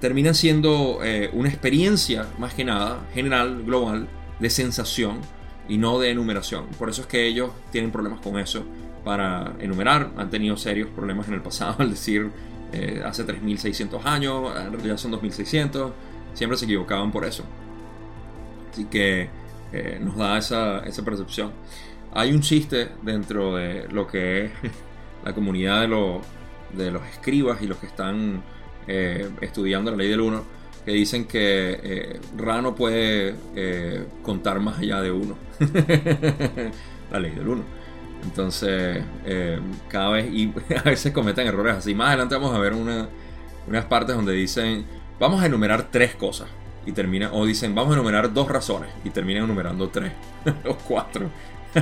termina siendo eh, una experiencia más que nada, general, global, de sensación y no de enumeración. Por eso es que ellos tienen problemas con eso para enumerar. Han tenido serios problemas en el pasado al decir eh, hace 3600 años, en realidad son 2600. Siempre se equivocaban por eso. Así que eh, nos da esa percepción. Hay un chiste dentro de lo que es la comunidad de los de los escribas y los que están eh, estudiando la ley del uno, que dicen que eh, Ra no puede eh, contar más allá de uno. la ley del uno. Entonces, cada vez, y a veces cometen errores así. Más adelante vamos a ver unas partes donde dicen, vamos a enumerar tres cosas. Y termina, o dicen, vamos a enumerar dos razones. Y terminan enumerando tres o cuatro.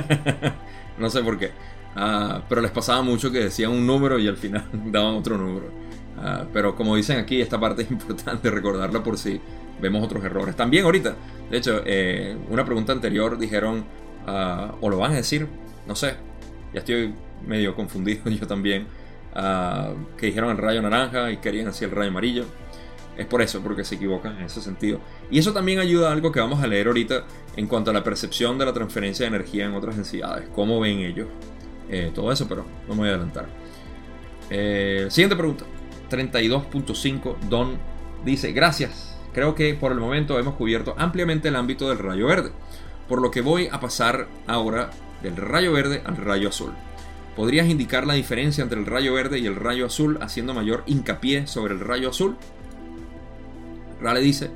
no sé por qué. Ah, pero les pasaba mucho que decían un número y al final daban otro número. Ah, pero como dicen aquí, esta parte es importante recordarla por si vemos otros errores. También ahorita, de hecho, eh, una pregunta anterior dijeron, ah, o lo van a decir, no sé, ya estoy medio confundido yo también, que dijeron el rayo naranja y querían decir el rayo amarillo. Es por eso, porque se equivocan en ese sentido. Y eso también ayuda a algo que vamos a leer ahorita en cuanto a la percepción de la transferencia de energía en otras densidades. ¿Cómo ven ellos? Eh, todo eso, pero no me voy a adelantar. Eh, siguiente pregunta. 32.5 Don dice, gracias. Creo que por el momento hemos cubierto ampliamente el ámbito del rayo verde, por lo que voy a pasar ahora del rayo verde al rayo azul. ¿Podrías indicar la diferencia entre el rayo verde y el rayo azul haciendo mayor hincapié sobre el rayo azul? Rale dice,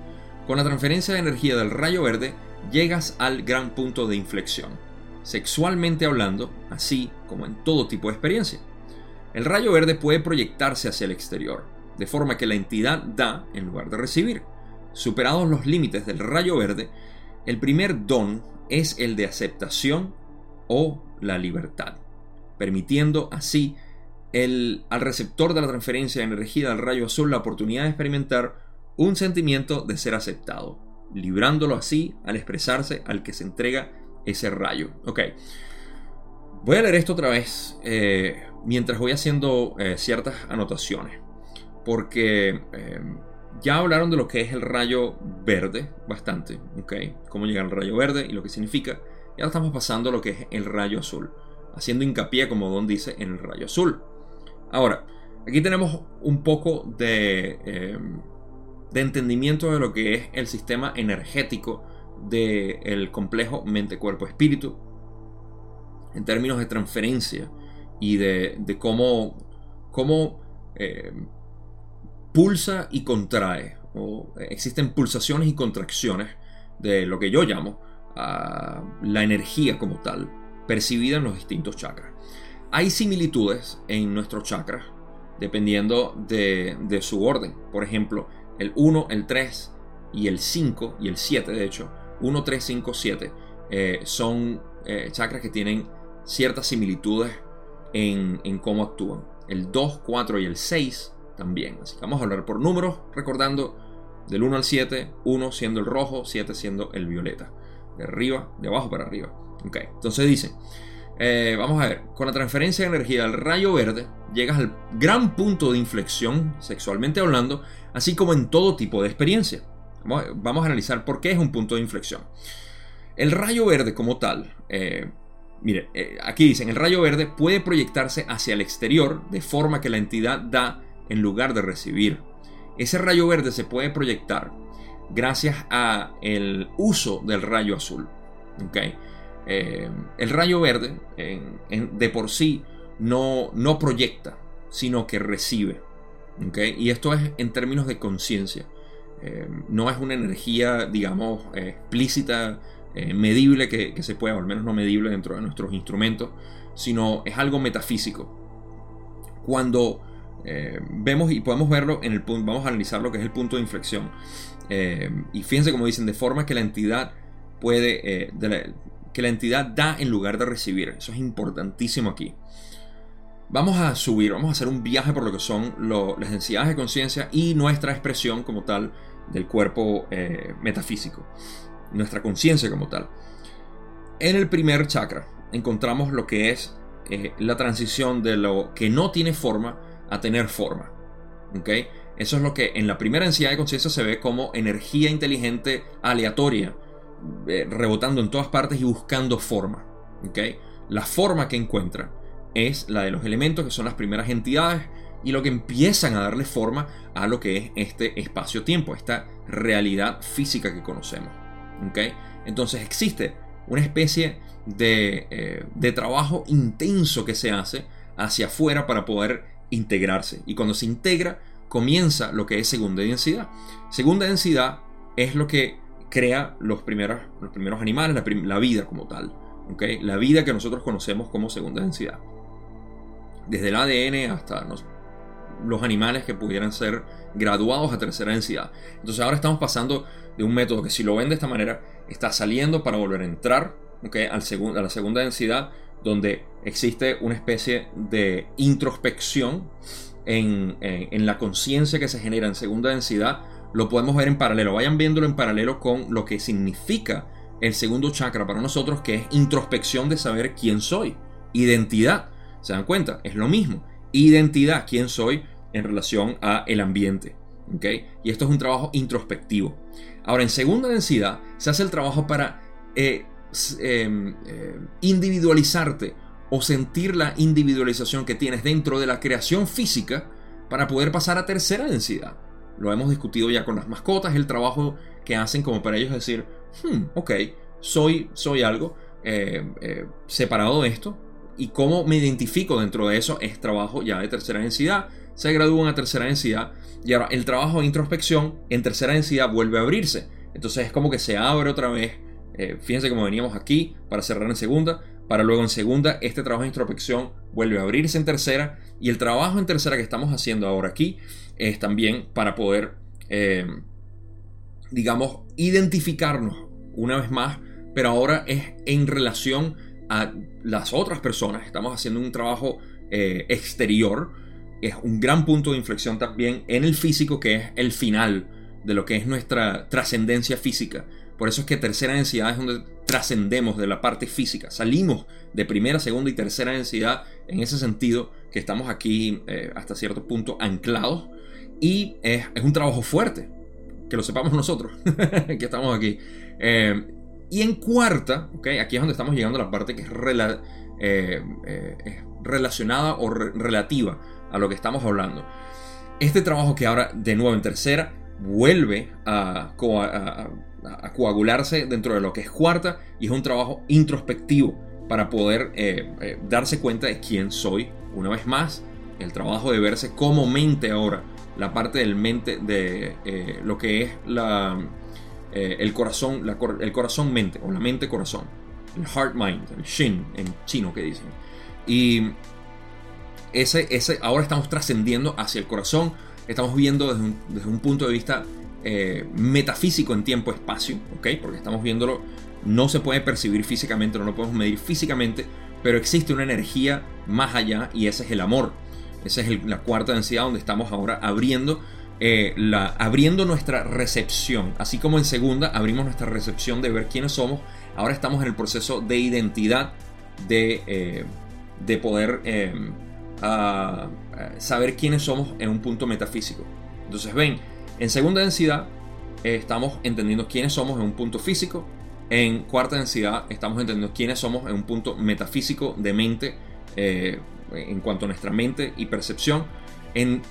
con la transferencia de energía del rayo verde llegas al gran punto de inflexión sexualmente hablando, así como en todo tipo de experiencia. El rayo verde puede proyectarse hacia el exterior, de forma que la entidad da en lugar de recibir. Superados los límites del rayo verde, el primer don es el de aceptación o la libertad, permitiendo así el, al receptor de la transferencia de energía del rayo azul la oportunidad de experimentar un sentimiento de ser aceptado, librándolo así al expresarse al que se entrega ese rayo. Ok. Voy a leer esto otra vez eh, mientras voy haciendo eh, ciertas anotaciones. Porque eh, ya hablaron de lo que es el rayo verde bastante. Ok. Cómo llega el rayo verde y lo que significa. Y ahora estamos pasando a lo que es el rayo azul. Haciendo hincapié, como Don dice, en el rayo azul. Ahora, aquí tenemos un poco de, de entendimiento de lo que es el sistema energético del complejo mente-cuerpo-espíritu en términos de transferencia y de, cómo, cómo eh, pulsa y contrae. O existen pulsaciones y contracciones de lo que yo llamo ah, la energía como tal, percibida en los distintos chakras. Hay similitudes en nuestros chakras dependiendo de, de su orden. Por ejemplo, el 1, el 3 y el 5 y el 7, de hecho, 1, 3, 5, 7 son eh, chakras que tienen ciertas similitudes en, cómo actúan. El 2, 4 y el 6 también. Así que vamos a hablar por números, recordando del 1 al 7, 1 siendo el rojo, 7 siendo el violeta. De arriba, de abajo para arriba. Ok, entonces dice, Eh, vamos a ver, con la transferencia de energía del rayo verde, llegas al gran punto de inflexión, sexualmente hablando, así como en todo tipo de experiencia. Vamos, a analizar por qué es un punto de inflexión. El rayo verde como tal, eh, mire, eh, aquí dicen, el rayo verde puede proyectarse hacia el exterior de forma que la entidad da en lugar de recibir. Ese rayo verde se puede proyectar gracias a el uso del rayo azul. ¿okay? Eh, el rayo verde de por sí no, no proyecta, sino que recibe. ¿Okay? Y esto es en términos de conciencia. Eh, no es una energía, digamos, eh, explícita, medible, que, se pueda, o al menos no medible dentro de nuestros instrumentos, sino es algo metafísico. Cuando vemos y podemos verlo en el punto, vamos a analizar lo que es el punto de inflexión. y fíjense como dicen, de forma que la entidad puede, que la entidad da en lugar de recibir. Eso es importantísimo aquí. Vamos a subir, vamos a hacer un viaje por lo que son las densidades de conciencia y nuestra expresión como tal del cuerpo eh, metafísico, nuestra conciencia como tal. En el primer chakra encontramos lo que es eh, la transición de lo que no tiene forma a tener forma. Eso es lo que en la primera densidad de conciencia se ve como energía inteligente aleatoria eh, rebotando en todas partes y buscando forma. ¿okay? La forma que encuentra es la de los elementos que son las primeras entidades y lo que empiezan a darle forma a lo que es este espacio-tiempo, esta realidad física que conocemos. ¿okay? Entonces existe una especie de, eh, de trabajo intenso que se hace hacia afuera para poder integrarse. Y cuando se integra, comienza lo que es segunda densidad. Segunda densidad es lo que crea los primeros, los primeros animales, la, vida como tal. ¿okay? La vida que nosotros conocemos como segunda densidad. Desde el ADN hasta los animales que pudieran ser graduados a tercera densidad. Entonces ahora estamos pasando de un método que si lo ven de esta manera, está saliendo para volver a entrar ¿okay? Al a la segunda densidad, donde existe una especie de introspección en, en la conciencia que se genera en segunda densidad lo podemos ver en paralelo. Vayan viéndolo en paralelo con lo que significa el segundo chakra para nosotros, que es introspección de saber quién soy. Identidad. ¿Se dan cuenta? Es lo mismo. Identidad, quién soy en relación a el ambiente. ¿okay? Y esto es un trabajo introspectivo. Ahora, en segunda densidad se hace el trabajo para eh, em, eh, individualizarte o sentir la individualización que tienes dentro de la creación física para poder pasar a tercera densidad lo hemos discutido ya con las mascotas, el trabajo que hacen como para ellos decir, hmm, ok, soy, soy algo eh, separado de esto, y cómo me identifico dentro de eso es trabajo ya de tercera densidad, se gradúan a tercera densidad, y ahora el trabajo de introspección en tercera densidad vuelve a abrirse, entonces es como que se abre otra vez, eh, fíjense cómo veníamos aquí para cerrar en segunda, para luego en segunda este trabajo de introspección vuelve a abrirse en tercera, y el trabajo en tercera que estamos haciendo ahora aquí es también para poder, eh, digamos, identificarnos una vez más, pero ahora es en relación a las otras personas. Estamos haciendo un trabajo eh, exterior, es un gran punto de inflexión también en el físico, que es el final de lo que es nuestra trascendencia física. Por eso es que tercera densidad es donde trascendemos de la parte física. Salimos de primera, segunda y tercera densidad en ese sentido que estamos aquí eh, hasta cierto punto anclados y es, un trabajo fuerte, que lo sepamos nosotros, que estamos aquí. Eh, y en cuarta, okay, aquí es donde estamos llegando a la parte que es, eh, eh, relacionada o relativa a lo que estamos hablando. Este trabajo que ahora, de nuevo en tercera, vuelve a, a, coagularse dentro de lo que es cuarta y es un trabajo introspectivo para poder darse cuenta de quién soy una vez más, el trabajo de verse como mente ahora la parte del mente, de eh, lo que es la, eh, el corazón, el corazón-mente, o la mente-corazón, el heart-mind, el shin en chino que dicen. Y ese, ese, ahora estamos trascendiendo hacia el corazón, estamos viendo desde un, desde un punto de vista eh, metafísico en tiempo-espacio, ¿ok? Porque estamos viéndolo, no se puede percibir físicamente, no lo podemos medir físicamente, pero existe una energía más allá y ese es el amor. Esa es la cuarta densidad donde estamos ahora abriendo, eh, la, abriendo nuestra recepción. Así como en segunda abrimos nuestra recepción de ver quiénes somos, ahora estamos en el proceso de identidad de, eh, de poder em, saber quiénes somos en un punto metafísico. Entonces ven, en segunda densidad estamos entendiendo quiénes somos en un punto físico. En cuarta densidad estamos entendiendo quiénes somos en un punto metafísico de mente eh, en cuanto a nuestra mente y percepción. En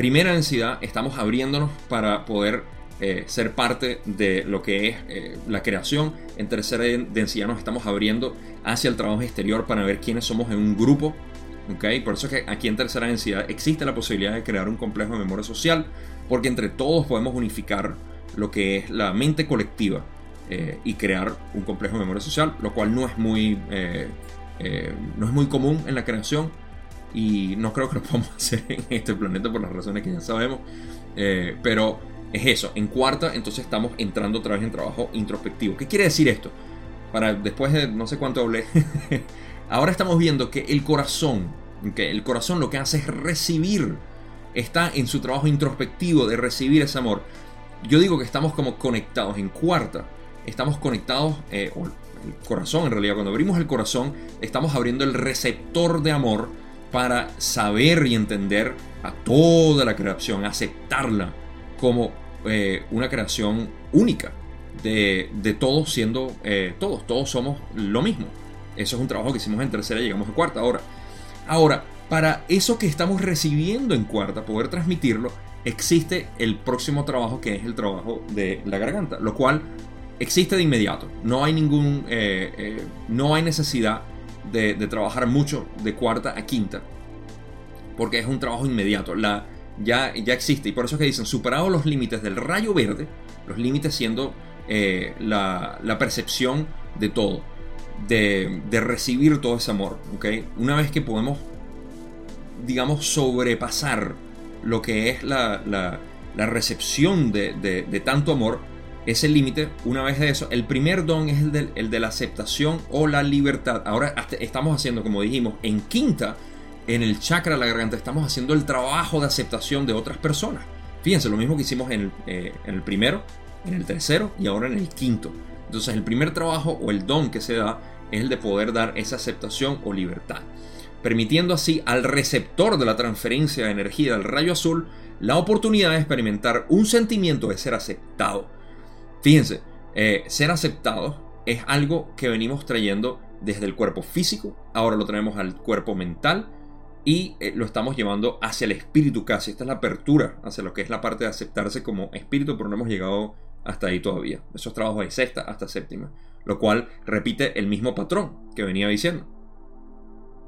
primera densidad estamos abriéndonos para poder eh, ser parte de lo que es eh, la creación. En tercera densidad nos estamos abriendo hacia el trabajo exterior para ver quiénes somos en un grupo. ¿okay? Por eso es que aquí en tercera densidad existe la posibilidad de crear un complejo de memoria social, porque entre todos podemos unificar lo que es la mente colectiva eh, y crear un complejo de memoria social, lo cual no es muy, no es muy común en la creación y no creo que lo podamos hacer en este planeta por las razones que ya sabemos. pero es eso. En cuarta, entonces estamos entrando otra vez en trabajo introspectivo. ¿Qué quiere decir esto? Para después de no sé cuánto hablé, ahora estamos viendo que el corazón, que el corazón lo que hace es recibir, está en su trabajo introspectivo de recibir ese amor. Yo digo que estamos como conectados en cuarta, estamos conectados, eh, el corazón en realidad, cuando abrimos el corazón, estamos abriendo el receptor de amor para saber y entender a toda la creación, aceptarla como eh, una creación única de, todos siendo eh, todos, todos somos lo mismo. Eso es un trabajo que hicimos en tercera llegamos a cuarta. Ahora, ahora, para eso que estamos recibiendo en cuarta, poder transmitirlo, existe el próximo trabajo que es el trabajo de la garganta, lo cual existe de inmediato. No hay ningún, eh, no hay necesidad de, de, trabajar mucho de cuarta a quinta, porque es un trabajo inmediato. La, ya, ya existe. Y por eso es que dicen, superados los límites del rayo verde, los límites siendo eh, la, percepción de todo, de, recibir todo ese amor. Una vez que podemos, digamos, sobrepasar lo que es la, recepción de, tanto amor, ese límite, una vez de eso, el primer don es el el de la aceptación o la libertad. Ahora estamos haciendo, como dijimos, en quinta, en el chakra de la garganta estamos haciendo el trabajo de aceptación de otras personas. Fíjense, lo mismo que hicimos en el, eh, en el primero, en el tercero y ahora en el quinto. Entonces el primer trabajo o el don que se da es el de poder dar esa aceptación o libertad, permitiendo así al receptor de la transferencia de energía del rayo azul la oportunidad de experimentar un sentimiento de ser aceptado. Fíjense, eh, ser aceptado es algo que venimos trayendo desde el cuerpo físico, ahora lo traemos al cuerpo mental y eh, lo estamos llevando hacia el espíritu casi. Esta es la apertura hacia lo que es la parte de aceptarse como espíritu, pero no hemos llegado hasta ahí todavía. Esos trabajos de sexta hasta séptima, lo cual repite el mismo patrón que venía diciendo.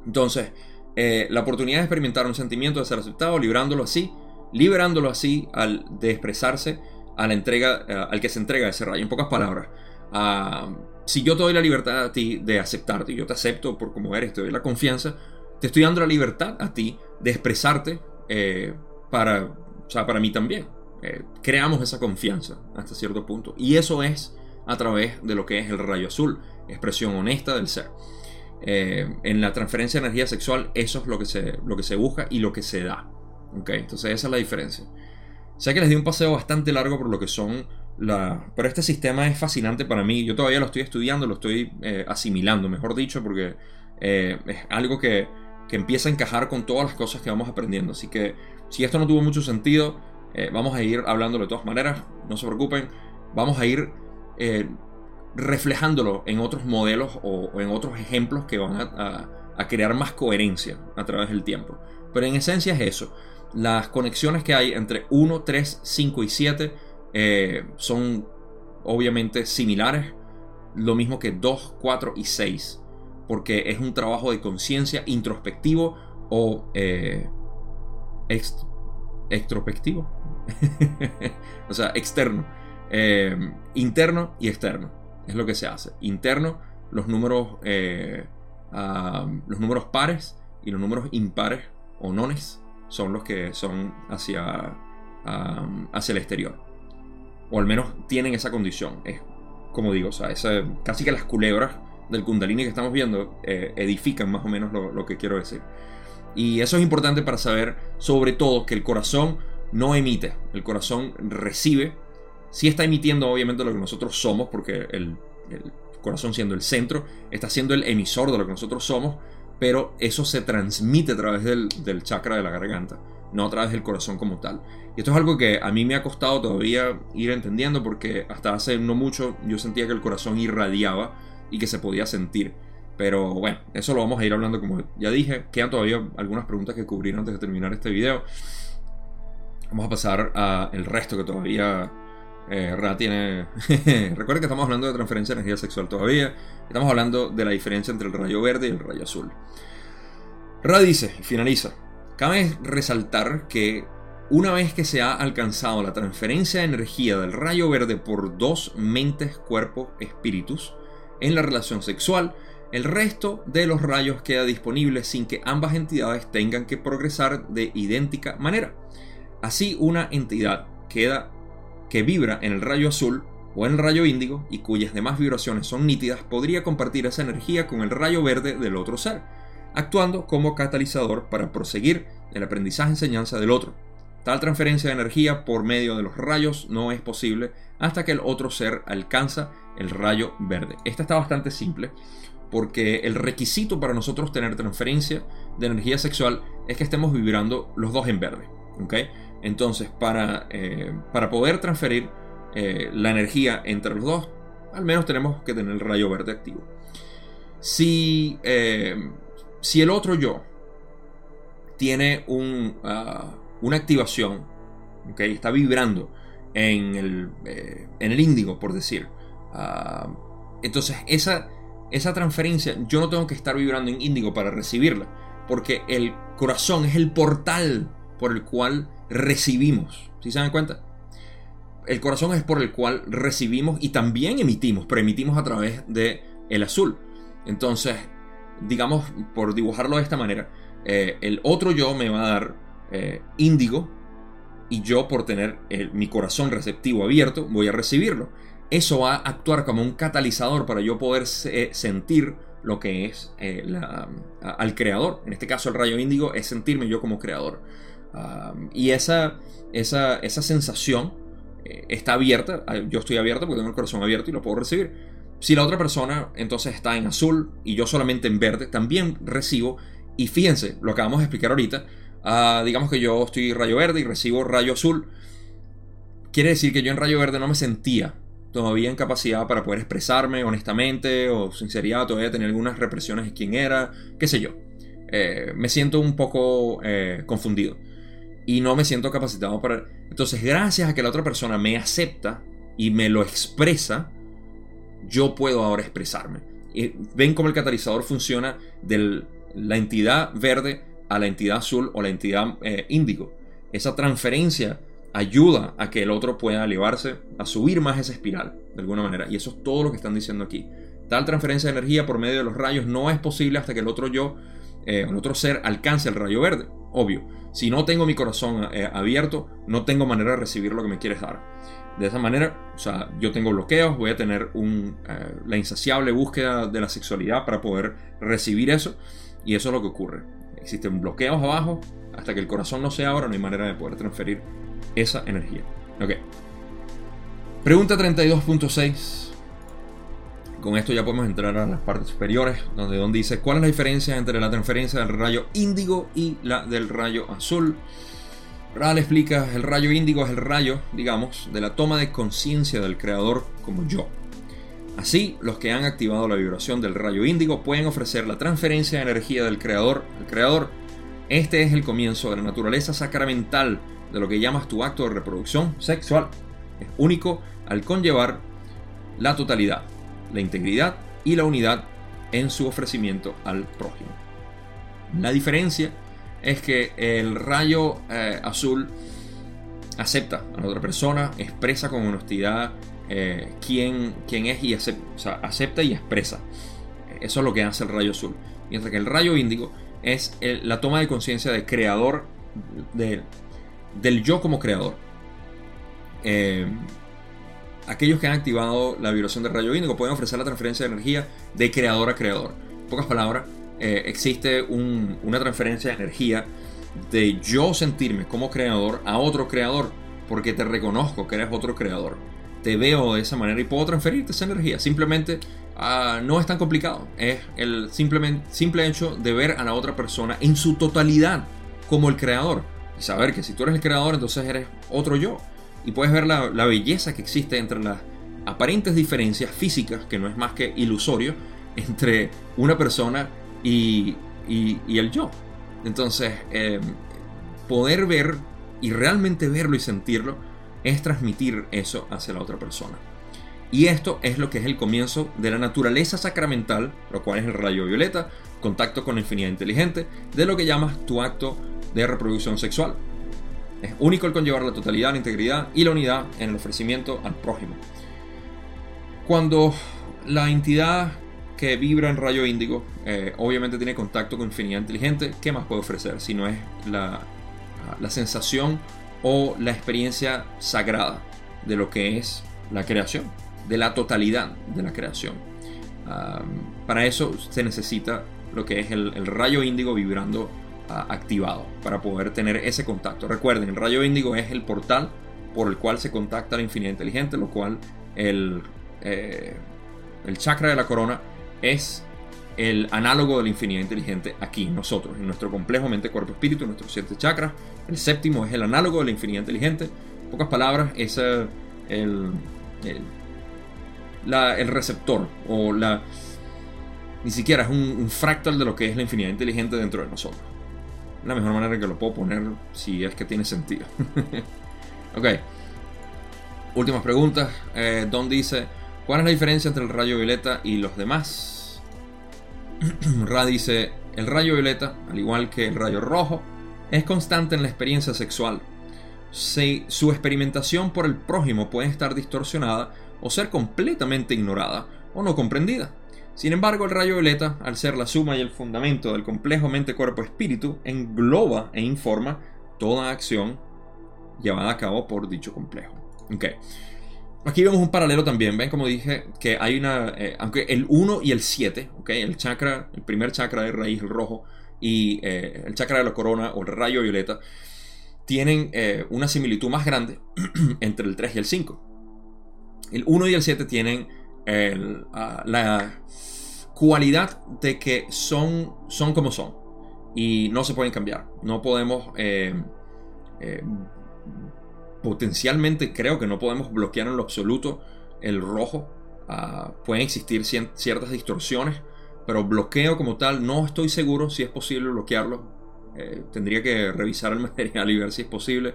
Entonces, eh, la oportunidad de experimentar un sentimiento de ser aceptado, librándolo así, liberándolo así al de expresarse a la entrega, eh, al que se entrega ese rayo. En pocas palabras, si yo te doy la libertad a ti de aceptarte, yo te acepto por como eres, te doy la confianza, te estoy dando la libertad a ti de expresarte eh, para, o sea, para mí también. Eh, creamos esa confianza hasta cierto punto. Y eso es a través de lo que es el rayo azul, expresión honesta del ser. En la transferencia de energía sexual eso es lo que se, lo que se busca y lo que se da. ¿okay? Entonces esa es la diferencia. Sé que les di un paseo bastante largo por lo que son la... Pero este sistema es fascinante para mí. Yo todavía lo estoy estudiando, lo estoy asimilando, mejor dicho, porque es algo que que empieza a encajar con todas las cosas que vamos aprendiendo. Así que si esto no tuvo mucho sentido, eh, vamos a ir hablándolo de todas maneras, no se preocupen, vamos a ir eh, reflejándolo en otros modelos o, en otros ejemplos que van a, crear más coherencia a través del tiempo. Pero en esencia es eso. Las conexiones que hay entre 1, 3, 5 y 7 eh, son obviamente similares. Lo mismo que 2, 4 y 6 porque es un trabajo de conciencia introspectivo o eh, extrospectivo, o sea, externo, eh, interno y externo, es lo que se hace. Interno, los números, eh, los números pares y los números impares o nones son los que son hacia, hacia el exterior. O al menos tienen esa condición. Es como digo, o sea, casi que las culebras del kundalini que estamos viendo eh, edifican más o menos lo, que quiero decir. Y eso es importante para saber sobre todo que el corazón no emite, el corazón recibe, sí está emitiendo obviamente lo que nosotros somos, porque el, corazón siendo el centro, está siendo el emisor de lo que nosotros somos, pero eso se transmite a través del, chakra de la garganta, no a través del corazón como tal. Y esto es algo que a mí me ha costado todavía ir entendiendo porque hasta hace no mucho yo sentía que el corazón irradiaba y que se podía sentir. Pero bueno, eso lo vamos a ir hablando como ya dije. Quedan todavía algunas preguntas que cubrir antes de terminar este video. Vamos a pasar al resto que todavía eh, Ra tiene. Recuerden que estamos hablando de transferencia de energía sexual todavía. Estamos hablando de la diferencia entre el rayo verde y el rayo azul. Ra dice, y finaliza. Cabe resaltar que una vez que se ha alcanzado la transferencia de energía del rayo verde por dos mentes, cuerpos, espíritus en la relación sexual, el resto de los rayos queda disponible sin que ambas entidades tengan que progresar de idéntica manera. Así una entidad queda que vibra en el rayo azul o en el rayo índigo y cuyas demás vibraciones son nítidas podría compartir esa energía con el rayo verde del otro ser, actuando como catalizador para proseguir el aprendizaje-enseñanza del otro. Tal transferencia de energía por medio de los rayos no es posible hasta que el otro ser alcanza el rayo verde. Esta está bastante simple porque el requisito para nosotros tener transferencia de energía sexual es que estemos vibrando los dos en verde. Entonces, para, eh, para poder transferir eh, la energía entre los dos, al menos tenemos que tener el rayo verde activo. Si, eh, si el otro yo tiene un, ah, una activación, está vibrando en el, en el índigo, por decir, ah, entonces esa esa transferencia yo no tengo que estar vibrando en índigo para recibirla, porque el corazón es el portal por el cual recibimos. ¿Sí se dan cuenta? El corazón es por el cual recibimos y también emitimos, pero emitimos a través de el azul. Entonces, digamos, por dibujarlo de esta manera, eh, el otro yo me va a dar eh, índigo y yo por tener mi corazón receptivo abierto voy a recibirlo eso va a actuar como un catalizador para yo poder sentir lo que es eh, al creador. En este caso el rayo índigo es sentirme yo como creador. Y esa, esa, esa sensación eh, está abierta, ah, yo estoy abierto porque tengo el corazón abierto y lo puedo recibir. Si la otra persona entonces está en azul y yo solamente en verde, también recibo. Y fíjense, lo acabamos de explicar ahorita. Ah, digamos que yo estoy rayo verde y recibo rayo azul. Quiere decir que yo en rayo verde no me sentía todavía en capacidad para poder expresarme honestamente o sinceridad, todavía tener algunas represiones de quién era, qué sé yo. Eh, me siento un poco eh, confundido y no me siento capacitado para... Entonces, gracias a que la otra persona me acepta y me lo expresa, yo puedo ahora expresarme. Ven cómo el catalizador funciona de la entidad verde a la entidad azul o la entidad eh, índigo. Esa transferencia ayuda a que el otro pueda elevarse, a subir más esa espiral, de alguna manera. Y eso es todo lo que están diciendo aquí. Tal transferencia de energía por medio de los rayos no es posible hasta que el otro yo, eh, el otro ser, alcance el rayo verde. Obvio. Si no tengo mi corazón eh, abierto, no tengo manera de recibir lo que me quieres dar. De esa manera, o sea, yo tengo bloqueos, voy a tener un, eh, la insaciable búsqueda de la sexualidad para poder recibir eso. Y eso es lo que ocurre. Existen bloqueos abajo, hasta que el corazón no se abra, no hay manera de poder transferir esa energía. Ok. Pregunta 32.6. Con esto ya podemos entrar a las partes superiores, donde, donde dice cuál es la diferencia entre la transferencia del rayo índigo y la del rayo azul. Ral explica, el rayo índigo es el rayo, digamos, de la toma de conciencia del creador como yo. Así, los que han activado la vibración del rayo índigo pueden ofrecer la transferencia de energía del creador al creador. Este es el comienzo de la naturaleza sacramental de lo que llamas tu acto de reproducción sexual. Es único al conllevar la totalidad, la integridad y la unidad en su ofrecimiento al prójimo. La diferencia es que el rayo eh, azul acepta a la otra persona, expresa con honestidad eh, quién, es y acepta, y expresa. Eso es lo que hace el rayo azul. Mientras que el rayo índigo es la toma de conciencia de creador de, del yo como creador. Eh, aquellos que han activado la vibración del rayo índigo pueden ofrecer la transferencia de energía de creador a creador. En pocas palabras, eh, existe una transferencia de energía de yo sentirme como creador a otro creador, porque te reconozco que eres otro creador. Te veo de esa manera y puedo transferirte esa energía. Simplemente ah, no es tan complicado. Es el simplemente, simple hecho de ver a la otra persona en su totalidad como el creador. Y saber que si tú eres el creador, entonces eres otro yo. Y puedes ver la, belleza que existe entre las aparentes diferencias físicas, que no es más que ilusorio, entre una persona y, el yo. Entonces, eh, poder ver y realmente verlo y sentirlo es transmitir eso hacia la otra persona. Y esto es lo que es el comienzo de la naturaleza sacramental, lo cual es el rayo violeta, contacto con la infinidad inteligente, de lo que llamas tu acto de reproducción sexual. Es único el conllevar la totalidad, la integridad y la unidad en el ofrecimiento al prójimo. Cuando la entidad que vibra en rayo índigo eh, obviamente tiene contacto con infinidad inteligente, ¿qué más puede ofrecer si no es la, la sensación o la experiencia sagrada de lo que es la creación, de la totalidad de la creación. para eso se necesita lo que es el, rayo índigo vibrando ah, activado para poder tener ese contacto. Recuerden, el rayo índigo es el portal por el cual se contacta la infinidad inteligente, lo cual el, eh, el chakra de la corona es el análogo de la infinidad inteligente aquí, nosotros, en nuestro complejo mente, cuerpo, espíritu, nuestros siete chakras. El séptimo es el análogo de la infinidad inteligente. En pocas palabras, es el, el, el receptor o la... Ni siquiera es un, fractal de lo que es la infinidad inteligente dentro de nosotros. La mejor manera que lo puedo poner si es que tiene sentido. ok. Últimas preguntas. Eh, Don dice, ¿cuál es la diferencia entre el rayo violeta y los demás? Ra dice, el rayo violeta, al igual que el rayo rojo, es constante en la experiencia sexual. Si su experimentación por el prójimo puede estar distorsionada o ser completamente ignorada o no comprendida. Sin embargo, el rayo violeta, al ser la suma y el fundamento del complejo mente-cuerpo-espíritu, engloba e informa toda acción llevada a cabo por dicho complejo. Okay. Aquí vemos un paralelo también, ven como dije que hay una, eh, aunque el 1 y el 7, ¿okay? el chakra, el primer chakra de raíz, el rojo, y eh, el chakra de la corona o el rayo violeta, tienen eh, una similitud más grande entre el 3 y el 5. El 1 y el 7 tienen ah, la cualidad de que son, son como son y no se pueden cambiar. No podemos potencialmente creo que no podemos bloquear en lo absoluto el rojo. Ah, pueden existir ciertas distorsiones, pero bloqueo como tal no estoy seguro si es posible bloquearlo. Eh, tendría que revisar el material y ver si es posible.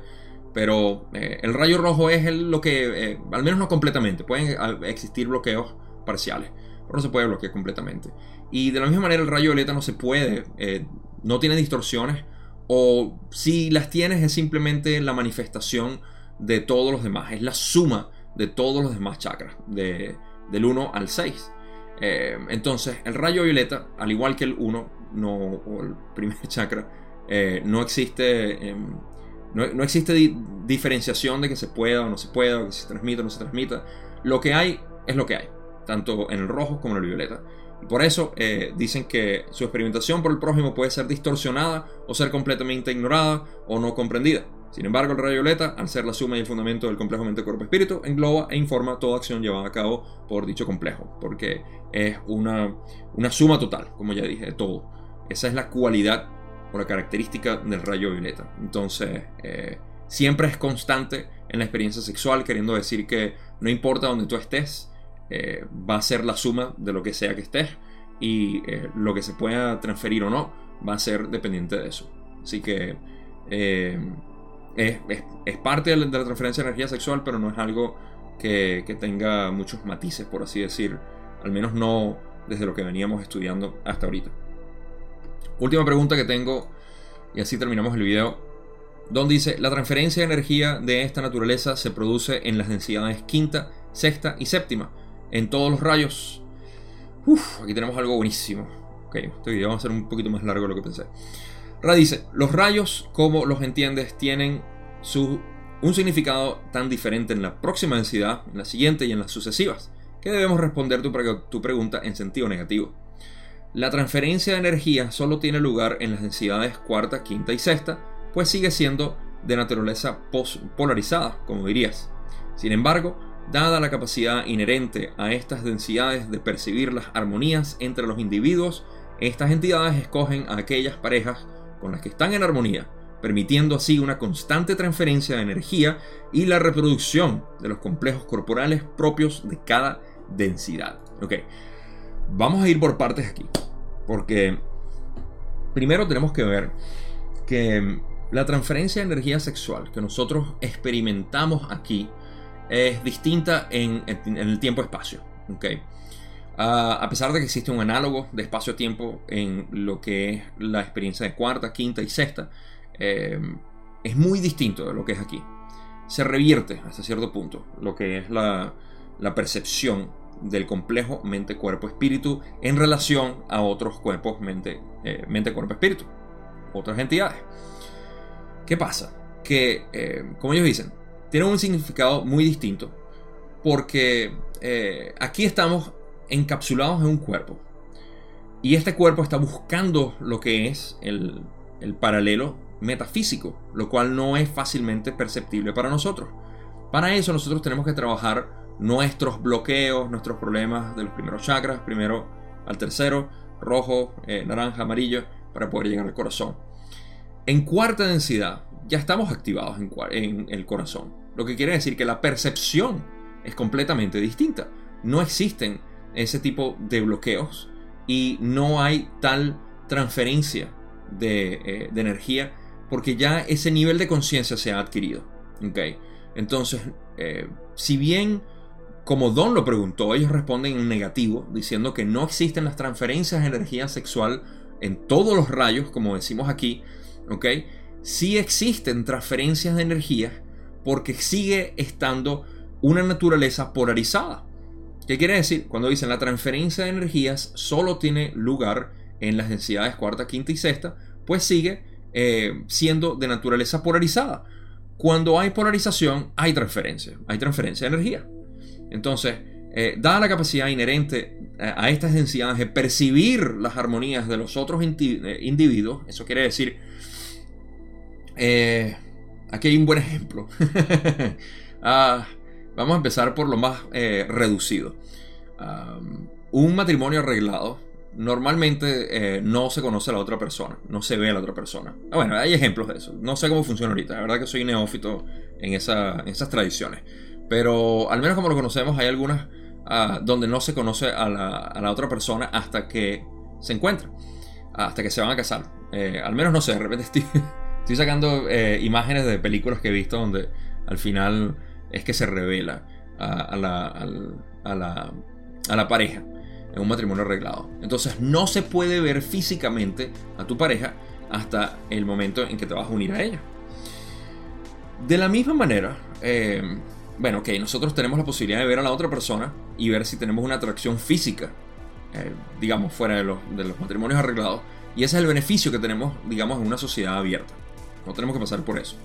Pero eh, el rayo rojo es lo que, eh, al menos no completamente, pueden existir bloqueos parciales, no se puede bloquear completamente. Y de la misma manera el rayo violeta no se puede, no tiene distorsiones, o si las tienes es simplemente la manifestación de todos los demás, es la suma de todos los demás chakras, de, del 1 al 6. Eh, entonces, el rayo violeta, al igual que el 1, no, o el primer chakra, eh, no existe, em, no, existe diferenciación de que se pueda o no se pueda, o que se transmita o no se transmita. Lo que hay es lo que hay, tanto en el rojo como en el violeta. Por eso eh, dicen que su experimentación por el prójimo puede ser distorsionada o ser completamente ignorada o no comprendida. Sin embargo, el rayo violeta, al ser la suma y el fundamento del complejo mente-cuerpo-espíritu, engloba e informa toda acción llevada a cabo por dicho complejo, porque es una, una suma total, como ya dije, de todo. Esa es la cualidad o la característica del rayo violeta. Entonces, eh, siempre es constante en la experiencia sexual, queriendo decir que no importa donde tú estés, eh, va a ser la suma de lo que sea que estés y eh, lo que se pueda transferir o no va a ser dependiente de eso. Así que es, parte de la, transferencia de energía sexual, pero no es algo que, tenga muchos matices, por así decir. Al menos no desde lo que veníamos estudiando hasta ahorita. Última pregunta que tengo, y así terminamos el video. Don dice, la transferencia de energía de esta naturaleza se produce en las densidades quinta, sexta y séptima, en todos los rayos. Uf, aquí tenemos algo buenísimo. Ok, este video va a ser un poquito más largo de lo que pensé. Ra dice, los rayos, como los entiendes, tienen su, un significado tan diferente en la próxima densidad, en la siguiente y en las sucesivas, que debemos responder tu, tu pregunta en sentido negativo. La transferencia de energía solo tiene lugar en las densidades cuarta, quinta y sexta, pues sigue siendo de naturaleza polarizada, como dirías. Sin embargo, dada la capacidad inherente a estas densidades de percibir las armonías entre los individuos, estas entidades escogen a aquellas parejas con las que están en armonía, permitiendo así una constante transferencia de energía y la reproducción de los complejos corporales propios de cada densidad. Ok, vamos a ir por partes aquí, porque primero tenemos que ver que la transferencia de energía sexual que nosotros experimentamos aquí es distinta en, el tiempo-espacio. ¿okay? Ah, a pesar de que existe un análogo de espacio-tiempo en lo que es la experiencia de cuarta, quinta y sexta, eh, es muy distinto de lo que es aquí. Se revierte hasta cierto punto lo que es la, percepción del complejo mente-cuerpo-espíritu en relación a otros cuerpos mente-cuerpo-espíritu, mente, otras entidades. ¿Qué pasa? Que, eh, como ellos dicen, tiene un significado muy distinto porque eh, aquí estamos encapsulados en un cuerpo y este cuerpo está buscando lo que es el, el paralelo metafísico, lo cual no es fácilmente perceptible para nosotros. Para eso nosotros tenemos que trabajar nuestros bloqueos, nuestros problemas de los primeros chakras, primero al tercero, rojo, eh, naranja, amarillo, para poder llegar al corazón. En cuarta densidad, ya estamos activados en, el corazón. Lo que quiere decir que la percepción es completamente distinta. No existen ese tipo de bloqueos y no hay tal transferencia de, eh, energía porque ya ese nivel de conciencia se ha adquirido. ¿okay? Entonces, eh, si bien como Don lo preguntó, ellos responden en negativo, diciendo que no existen las transferencias de energía sexual en todos los rayos, como decimos aquí, ¿ok? Sí existen transferencias de energía porque sigue estando una naturaleza polarizada. ¿Qué quiere decir? Cuando dicen la transferencia de energías solo tiene lugar en las densidades cuarta, quinta y sexta, pues sigue eh, siendo de naturaleza polarizada. Cuando hay polarización, hay transferencia, hay transferencia de energía. Entonces, eh, dada la capacidad inherente eh, a estas densidades de percibir las armonías de los otros individuos, eso quiere decir eh, aquí hay un buen ejemplo. Ah, vamos a empezar por lo más eh, reducido. un matrimonio arreglado normalmente eh, no se conoce a la otra persona, no se ve a la otra persona. Ah, bueno, hay ejemplos de eso. No sé cómo funciona ahorita. La verdad que soy neófito en, esas tradiciones. Pero al menos como lo conocemos, hay algunas ah, donde no se conoce a la, otra persona hasta que se encuentran, hasta que se van a casar. al menos no sé, de repente estoy, Estoy sacando eh, imágenes de películas que he visto donde al final es que se revela a, la, pareja en un matrimonio arreglado. Entonces no se puede ver físicamente a tu pareja hasta el momento en que te vas a unir a ella. De la misma manera, eh, bueno, ok, nosotros tenemos la posibilidad de ver a la otra persona y ver si tenemos una atracción física, eh, digamos, fuera de los matrimonios arreglados. Y ese es el beneficio que tenemos, digamos, en una sociedad abierta. No tenemos que pasar por eso.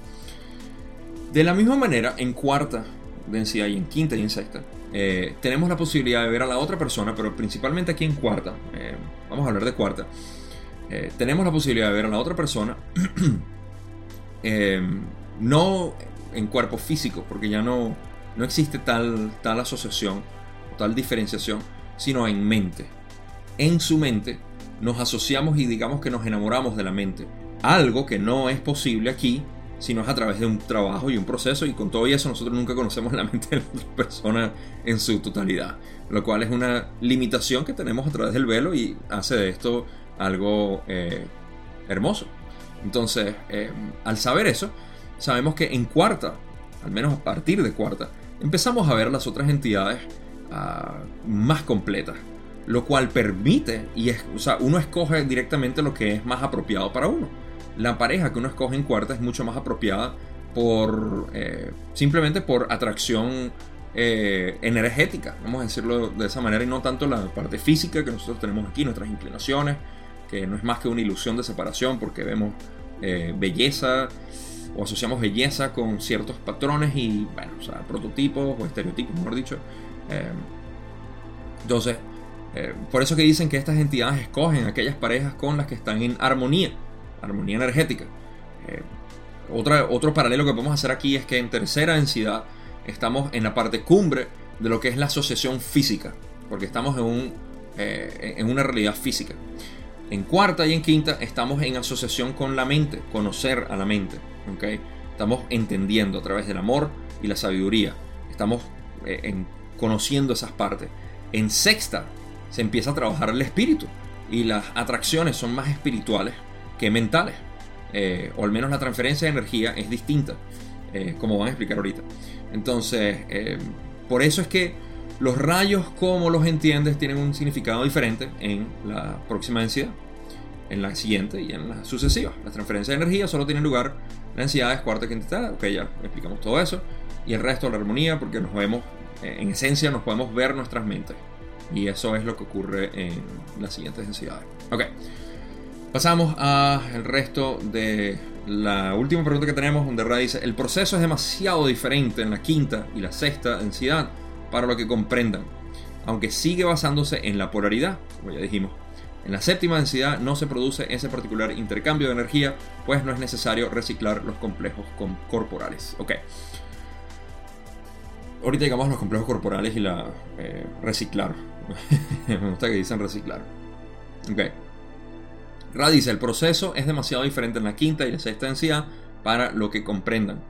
De la misma manera, en cuarta densidad y en quinta y en sexta, eh, tenemos la posibilidad de ver a la otra persona, pero principalmente aquí en cuarta, eh, vamos a hablar de cuarta, eh, tenemos la posibilidad de ver a la otra persona, no en cuerpo físico, porque ya no, no existe tal, tal asociación o tal diferenciación, sino en mente. En su mente nos asociamos y digamos que nos enamoramos de la mente algo que no es posible aquí, sino es a través de un trabajo y un proceso, y con todo eso nosotros nunca conocemos la mente de la otra persona en su totalidad, lo cual es una limitación que tenemos a través del velo y hace de esto algo eh, hermoso. Entonces, eh, al saber eso, sabemos que en cuarta, al menos a partir de cuarta, empezamos a ver las otras entidades ah, más completas, lo cual permite, y es, o sea, uno escoge directamente lo que es más apropiado para uno la pareja que uno escoge en cuarta es mucho más apropiada por eh, simplemente por atracción eh, energética, vamos a decirlo de esa manera, y no tanto la parte física que nosotros tenemos aquí, nuestras inclinaciones, que no es más que una ilusión de separación porque vemos eh, belleza o asociamos belleza con ciertos patrones y, bueno, o sea, prototipos o estereotipos, mejor dicho. entonces, por eso que dicen que estas entidades escogen aquellas parejas con las que están en armonía armonía energética. Eh, otro paralelo que podemos hacer aquí es que en tercera densidad estamos en la parte cumbre de lo que es la asociación física, porque estamos en, un, eh, en una realidad física. En cuarta y en quinta estamos en asociación con la mente, conocer a la mente. ¿okay? Estamos entendiendo a través del amor y la sabiduría. Estamos eh, en, conociendo esas partes. En sexta se empieza a trabajar el espíritu y las atracciones son más espirituales que mentales. Eh, o al menos la transferencia de energía es distinta, eh, como van a explicar ahorita. Entonces, por eso es que los rayos, como los entiendes, tienen un significado diferente en la próxima densidad, en la siguiente y en la sucesiva. La transferencia de energía solo tiene lugar en densidades cuarta y quinta. Ok, ya explicamos todo eso. Y el resto, la armonía, porque nos vemos, eh, en esencia, nos podemos ver nuestras mentes. Y eso es lo que ocurre en las siguientes densidades. Ok. Pasamos al resto de la última pregunta que tenemos, donde Ra dice, el proceso es demasiado diferente en la quinta y la sexta densidad para lo que comprendan, aunque sigue basándose en la polaridad, como ya dijimos. En la séptima densidad no se produce ese particular intercambio de energía, pues no es necesario reciclar los complejos corporales. Ok. Ahorita llegamos a los complejos corporales y la eh, reciclar. Me gusta que dicen reciclar. Ok. Ra dice, el proceso es demasiado diferente en la quinta y la sexta densidad para lo que comprendan.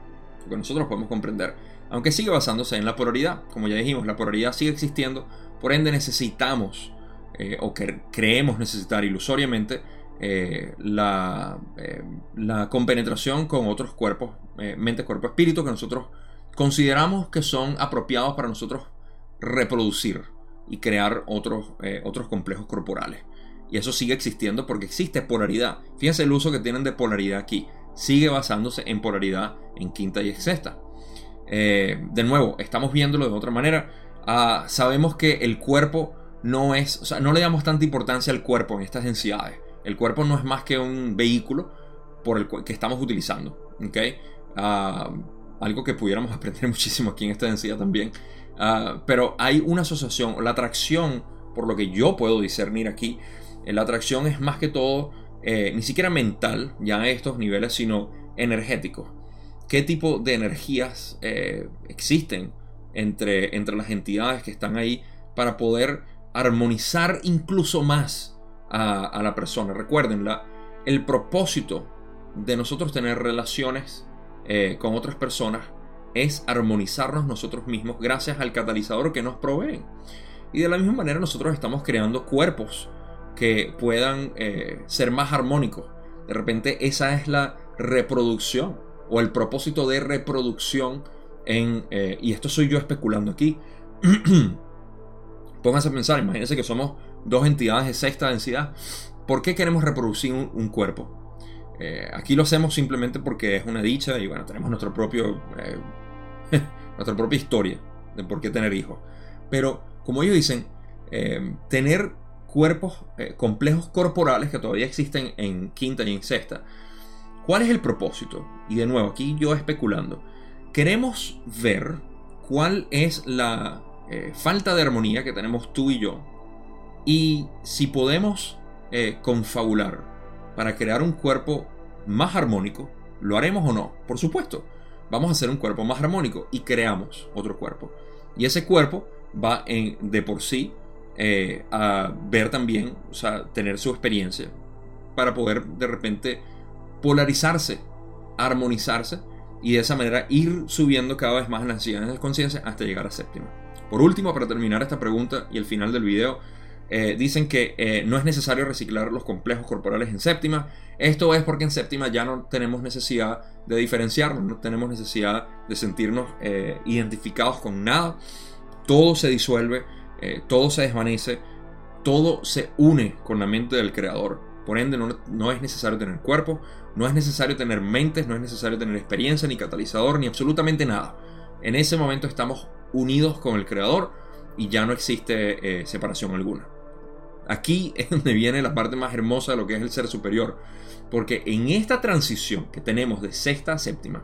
Lo que nosotros podemos comprender aunque sigue basándose en la polaridad. Como ya dijimos, la polaridad sigue existiendo, por ende necesitamos, eh, o que creemos necesitar ilusoriamente, eh, la, eh, la, compenetración con otros cuerpos, mente, cuerpo, espíritu, que nosotros consideramos que son apropiados para nosotros reproducir y crear otros, otros complejos corporales. Y eso sigue existiendo porque existe polaridad. Fíjense el uso que tienen de polaridad aquí. Sigue basándose en polaridad en quinta y sexta. Eh, de nuevo, estamos viéndolo de otra manera. Ah, sabemos que el cuerpo no es, o sea, no le damos tanta importancia al cuerpo en estas densidades. El cuerpo no es más que un vehículo por el que estamos utilizando. ¿okay? Ah, algo que pudiéramos aprender muchísimo aquí en esta densidad también. Ah, pero hay una asociación, la atracción, por lo que yo puedo discernir aquí, la atracción es más que todo, eh, ni siquiera mental, ya a estos niveles, sino energético qué tipo de energías eh, existen entre, entre las entidades que están ahí para poder armonizar incluso más a, la persona. Recuerden, el propósito de nosotros tener relaciones eh, con otras personas es armonizarnos nosotros mismos gracias al catalizador que nos proveen. Y de la misma manera nosotros estamos creando cuerpos que puedan eh, ser más armónicos. De repente esa es la reproducción o el propósito de reproducción en, eh, y esto soy yo especulando aquí, pónganse a pensar, imagínense que somos dos entidades de sexta densidad, ¿por qué queremos reproducir un, cuerpo? Eh, aquí lo hacemos simplemente porque es una dicha y bueno, tenemos nuestro propio, eh, nuestra propia historia de por qué tener hijos. Pero como ellos dicen, tener cuerpos complejos corporales que todavía existen en quinta y en sexta, ¿Cuál es el propósito? Y de nuevo, aquí yo especulando. Queremos ver cuál es la eh, falta de armonía que tenemos tú y yo. Y si podemos eh, confabular para crear un cuerpo más armónico, ¿lo haremos o no? Por supuesto, vamos a hacer un cuerpo más armónico y creamos otro cuerpo. Y ese cuerpo va en, de por sí eh, a ver también, o sea, tener su experiencia para poder de repente polarizarse, armonizarse y de esa manera ir subiendo cada vez más en las necesidades de conciencia hasta llegar a séptima. Por último, para terminar esta pregunta y el final del video, eh, dicen que eh, no es necesario reciclar los complejos corporales en séptima. Esto es porque en séptima ya no tenemos necesidad de diferenciarnos, no tenemos necesidad de sentirnos identificados con nada. Todo se disuelve, todo se desvanece, todo se une con la mente del creador. Por ende, no, es necesario tener cuerpo, no es necesario tener mentes, no es necesario tener experiencia, ni catalizador, ni absolutamente nada. En ese momento estamos unidos con el Creador y ya no existe eh, separación alguna. Aquí es donde viene la parte más hermosa de lo que es el ser superior. Porque en esta transición que tenemos de sexta a séptima,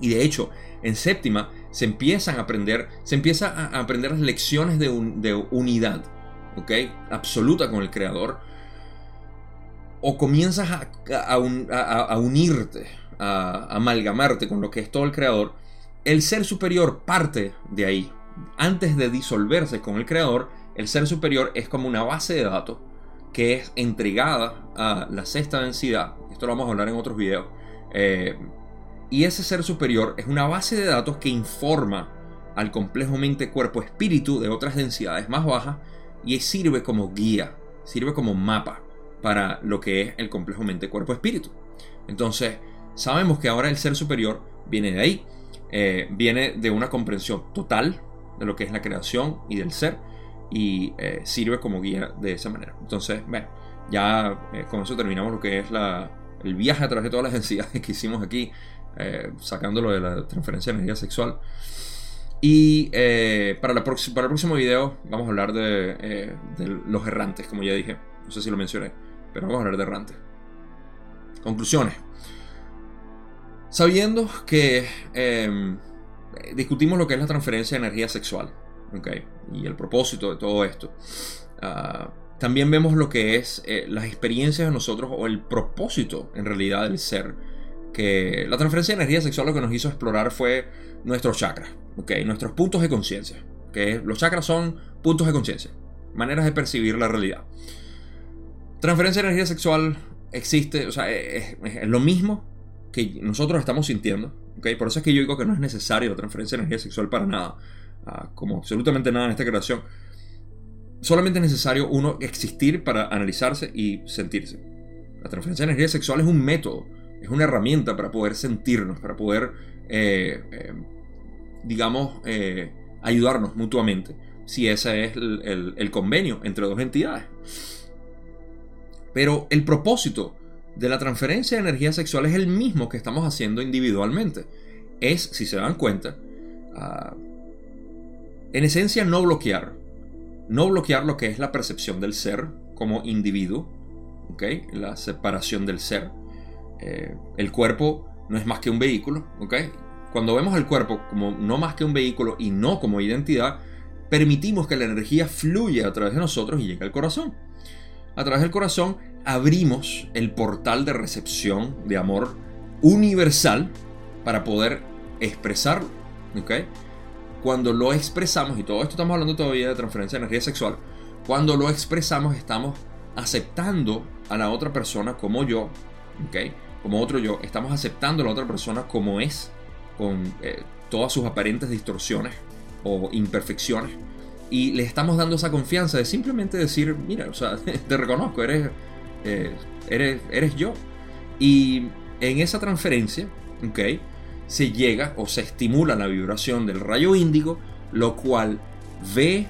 y de hecho en séptima se empiezan a aprender, se empieza a aprender las lecciones de, de unidad, ¿ok? Absoluta con el Creador o comienzas a, unirte, a, amalgamarte con lo que es todo el creador, el ser superior parte de ahí. Antes de disolverse con el creador, el ser superior es como una base de datos que es entregada a la sexta densidad. Esto lo vamos a hablar en otros videos. Eh, y ese ser superior es una base de datos que informa al complejo mente cuerpo espíritu de otras densidades más bajas y sirve como guía, sirve como mapa para lo que es el complejo mente cuerpo espíritu. Entonces, sabemos que ahora el ser superior viene de ahí, eh, viene de una comprensión total de lo que es la creación y del ser y eh, sirve como guía de esa manera. Entonces, bueno, ya eh, con eso terminamos lo que es la, el viaje a través de todas las densidades que hicimos aquí, sacándolo de la transferencia de energía sexual. Y para, la para el próximo video vamos a hablar de, de los errantes, como ya dije. No sé si lo mencioné, pero vamos a hablar de errantes. Conclusiones. Sabiendo que em, discutimos lo que es la transferencia de energía sexual y el propósito de todo esto, ah, también vemos lo que es eh, las experiencias de nosotros o el propósito en realidad del ser. Que la transferencia de energía sexual lo que nos hizo explorar fue nuestros chakras, okay, nuestros puntos de conciencia. que Los chakras son puntos de conciencia, maneras de percibir la realidad. Transferencia de energía sexual existe, o sea, es lo mismo que nosotros estamos sintiendo. ¿okay? Por eso es que yo digo que no es necesario la transferencia de energía sexual para nada, ah, como absolutamente nada en esta creación. Solamente es necesario uno existir para analizarse y sentirse. La transferencia de energía sexual es un método, es una herramienta para poder sentirnos, para poder, eh, eh, digamos, eh, ayudarnos mutuamente, si ese es el convenio entre dos entidades. Pero el propósito de la transferencia de energía sexual es el mismo que estamos haciendo individualmente. Es, si se dan cuenta, ah, en esencia no bloquear. No bloquear lo que es la percepción del ser como individuo, ¿okay? la separación del ser. Eh, el cuerpo no es más que un vehículo. ¿okay? Cuando vemos el cuerpo como no más que un vehículo y no como identidad, permitimos que la energía fluya a través de nosotros y llegue al corazón. A través del corazón abrimos el portal de recepción de amor universal para poder expresarlo. Cuando lo expresamos, y todo esto estamos hablando todavía de transferencia de energía sexual, cuando lo expresamos estamos aceptando a la otra persona como yo, como otro yo, estamos aceptando a la otra persona como es, con eh, todas sus aparentes distorsiones o imperfecciones, y le estamos dando esa confianza de simplemente decir, mira, o sea, te reconozco, eres eh, eres, eres yo. Y en esa transferencia, ¿ok? Se llega o se estimula la vibración del rayo índigo, lo cual ve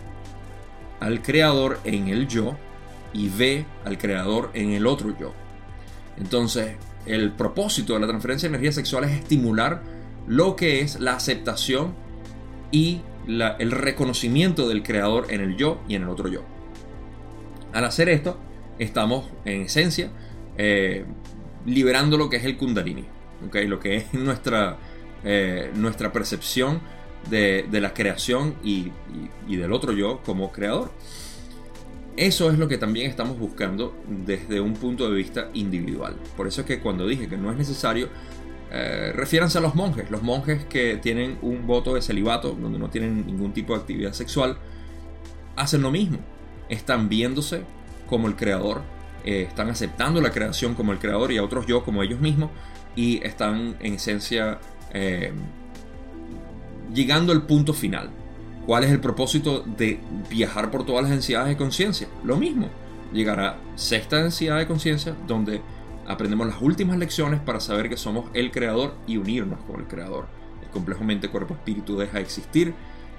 al creador en el yo y ve al creador en el otro yo. Entonces, el propósito de la transferencia de energía sexual es estimular lo que es la aceptación y el reconocimiento del creador en el yo y en el otro yo. Al hacer esto, estamos en esencia eh, liberando lo que es el kundalini, lo que es nuestra, eh, nuestra percepción de, la creación y, del otro yo como creador. Eso es lo que también estamos buscando desde un punto de vista individual. Por eso es que cuando dije que no es necesario, eh, refiéranse a los monjes. Los monjes que tienen un voto de celibato, donde no tienen ningún tipo de actividad sexual, hacen lo mismo. Están viéndose como el creador, eh, están aceptando la creación como el creador y a otros yo como ellos mismos y están en esencia eh, llegando al punto final. ¿Cuál es el propósito de viajar por todas las densidades de conciencia? Lo mismo, llegar a sexta densidad de conciencia donde aprendemos las últimas lecciones para saber que somos el creador y unirnos con el creador. El complejo mente, cuerpo, espíritu deja de existir.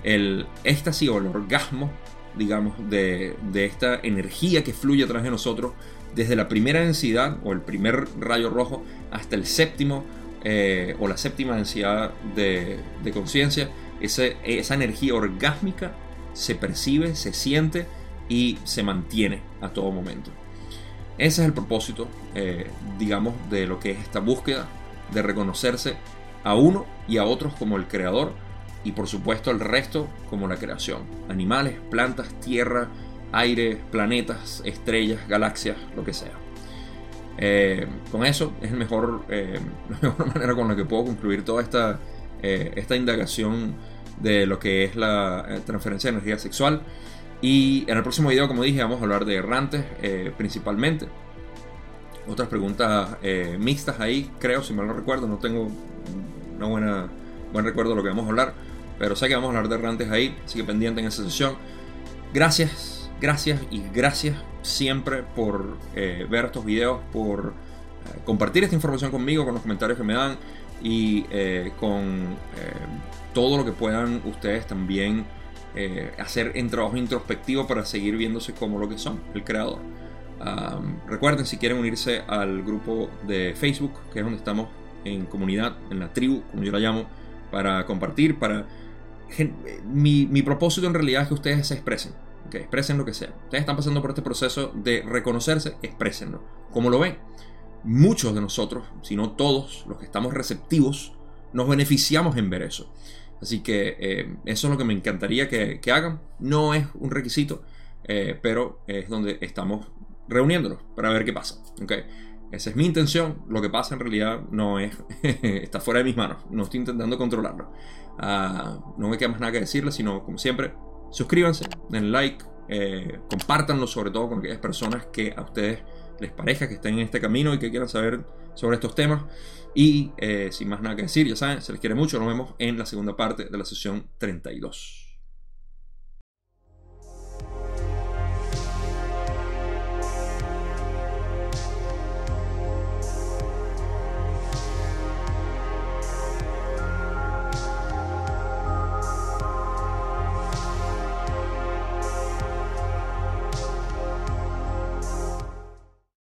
El éxtasis o el orgasmo digamos, de, esta energía que fluye a través de nosotros, desde la primera densidad o el primer rayo rojo hasta el séptimo eh, o la séptima densidad de, conciencia, esa energía orgásmica se percibe, se siente y se mantiene a todo momento. Ese es el propósito, eh, digamos, de lo que es esta búsqueda de reconocerse a uno y a otros como el creador y por supuesto el resto como la creación. Animales, plantas, tierra, aire, planetas, estrellas, galaxias, lo que sea. Eh, con eso es mejor, eh, la mejor manera con la que puedo concluir toda esta esta indagación de lo que es la transferencia de energía sexual. Y en el próximo video, como dije, vamos a hablar de errantes principalmente. Otras preguntas mixtas ahí, creo, si mal no recuerdo, no tengo una buena buen recuerdo de lo que vamos a hablar. Pero sé que vamos a hablar de errantes ahí, así que pendiente en esa sesión. Gracias, gracias y gracias siempre por eh, ver estos videos, por eh, compartir esta información conmigo, con los comentarios que me dan y eh, con todo lo que puedan ustedes también hacer en trabajo introspectivo para seguir viéndose como lo que son, el creador. recuerden si quieren unirse al grupo de Facebook, que es donde estamos en comunidad, en la tribu, como yo la llamo, para compartir, para mi, propósito en realidad es que ustedes se expresen, que expresen lo que sea. Ustedes están pasando por este proceso de reconocerse, exprésenlo. Como lo ven, muchos de nosotros, si no todos, los que estamos receptivos, nos beneficiamos en ver eso. Así que eh, eso es lo que me encantaría que, hagan. No es un requisito, eh, pero es donde estamos reuniéndonos para ver qué pasa. ¿okay? Esa es mi intención. Lo que pasa en realidad no es. está fuera de mis manos. No estoy intentando controlarlo. Ah, no me queda más nada que decirles, sino, como siempre, suscríbanse, den like, eh, compártanlo sobre todo con aquellas personas que a ustedes les parezca que estén en este camino y que quieran saber sobre estos temas. Y eh, sin más nada que decir, ya saben, se les quiere mucho. Nos vemos en la segunda parte de la sesión 32.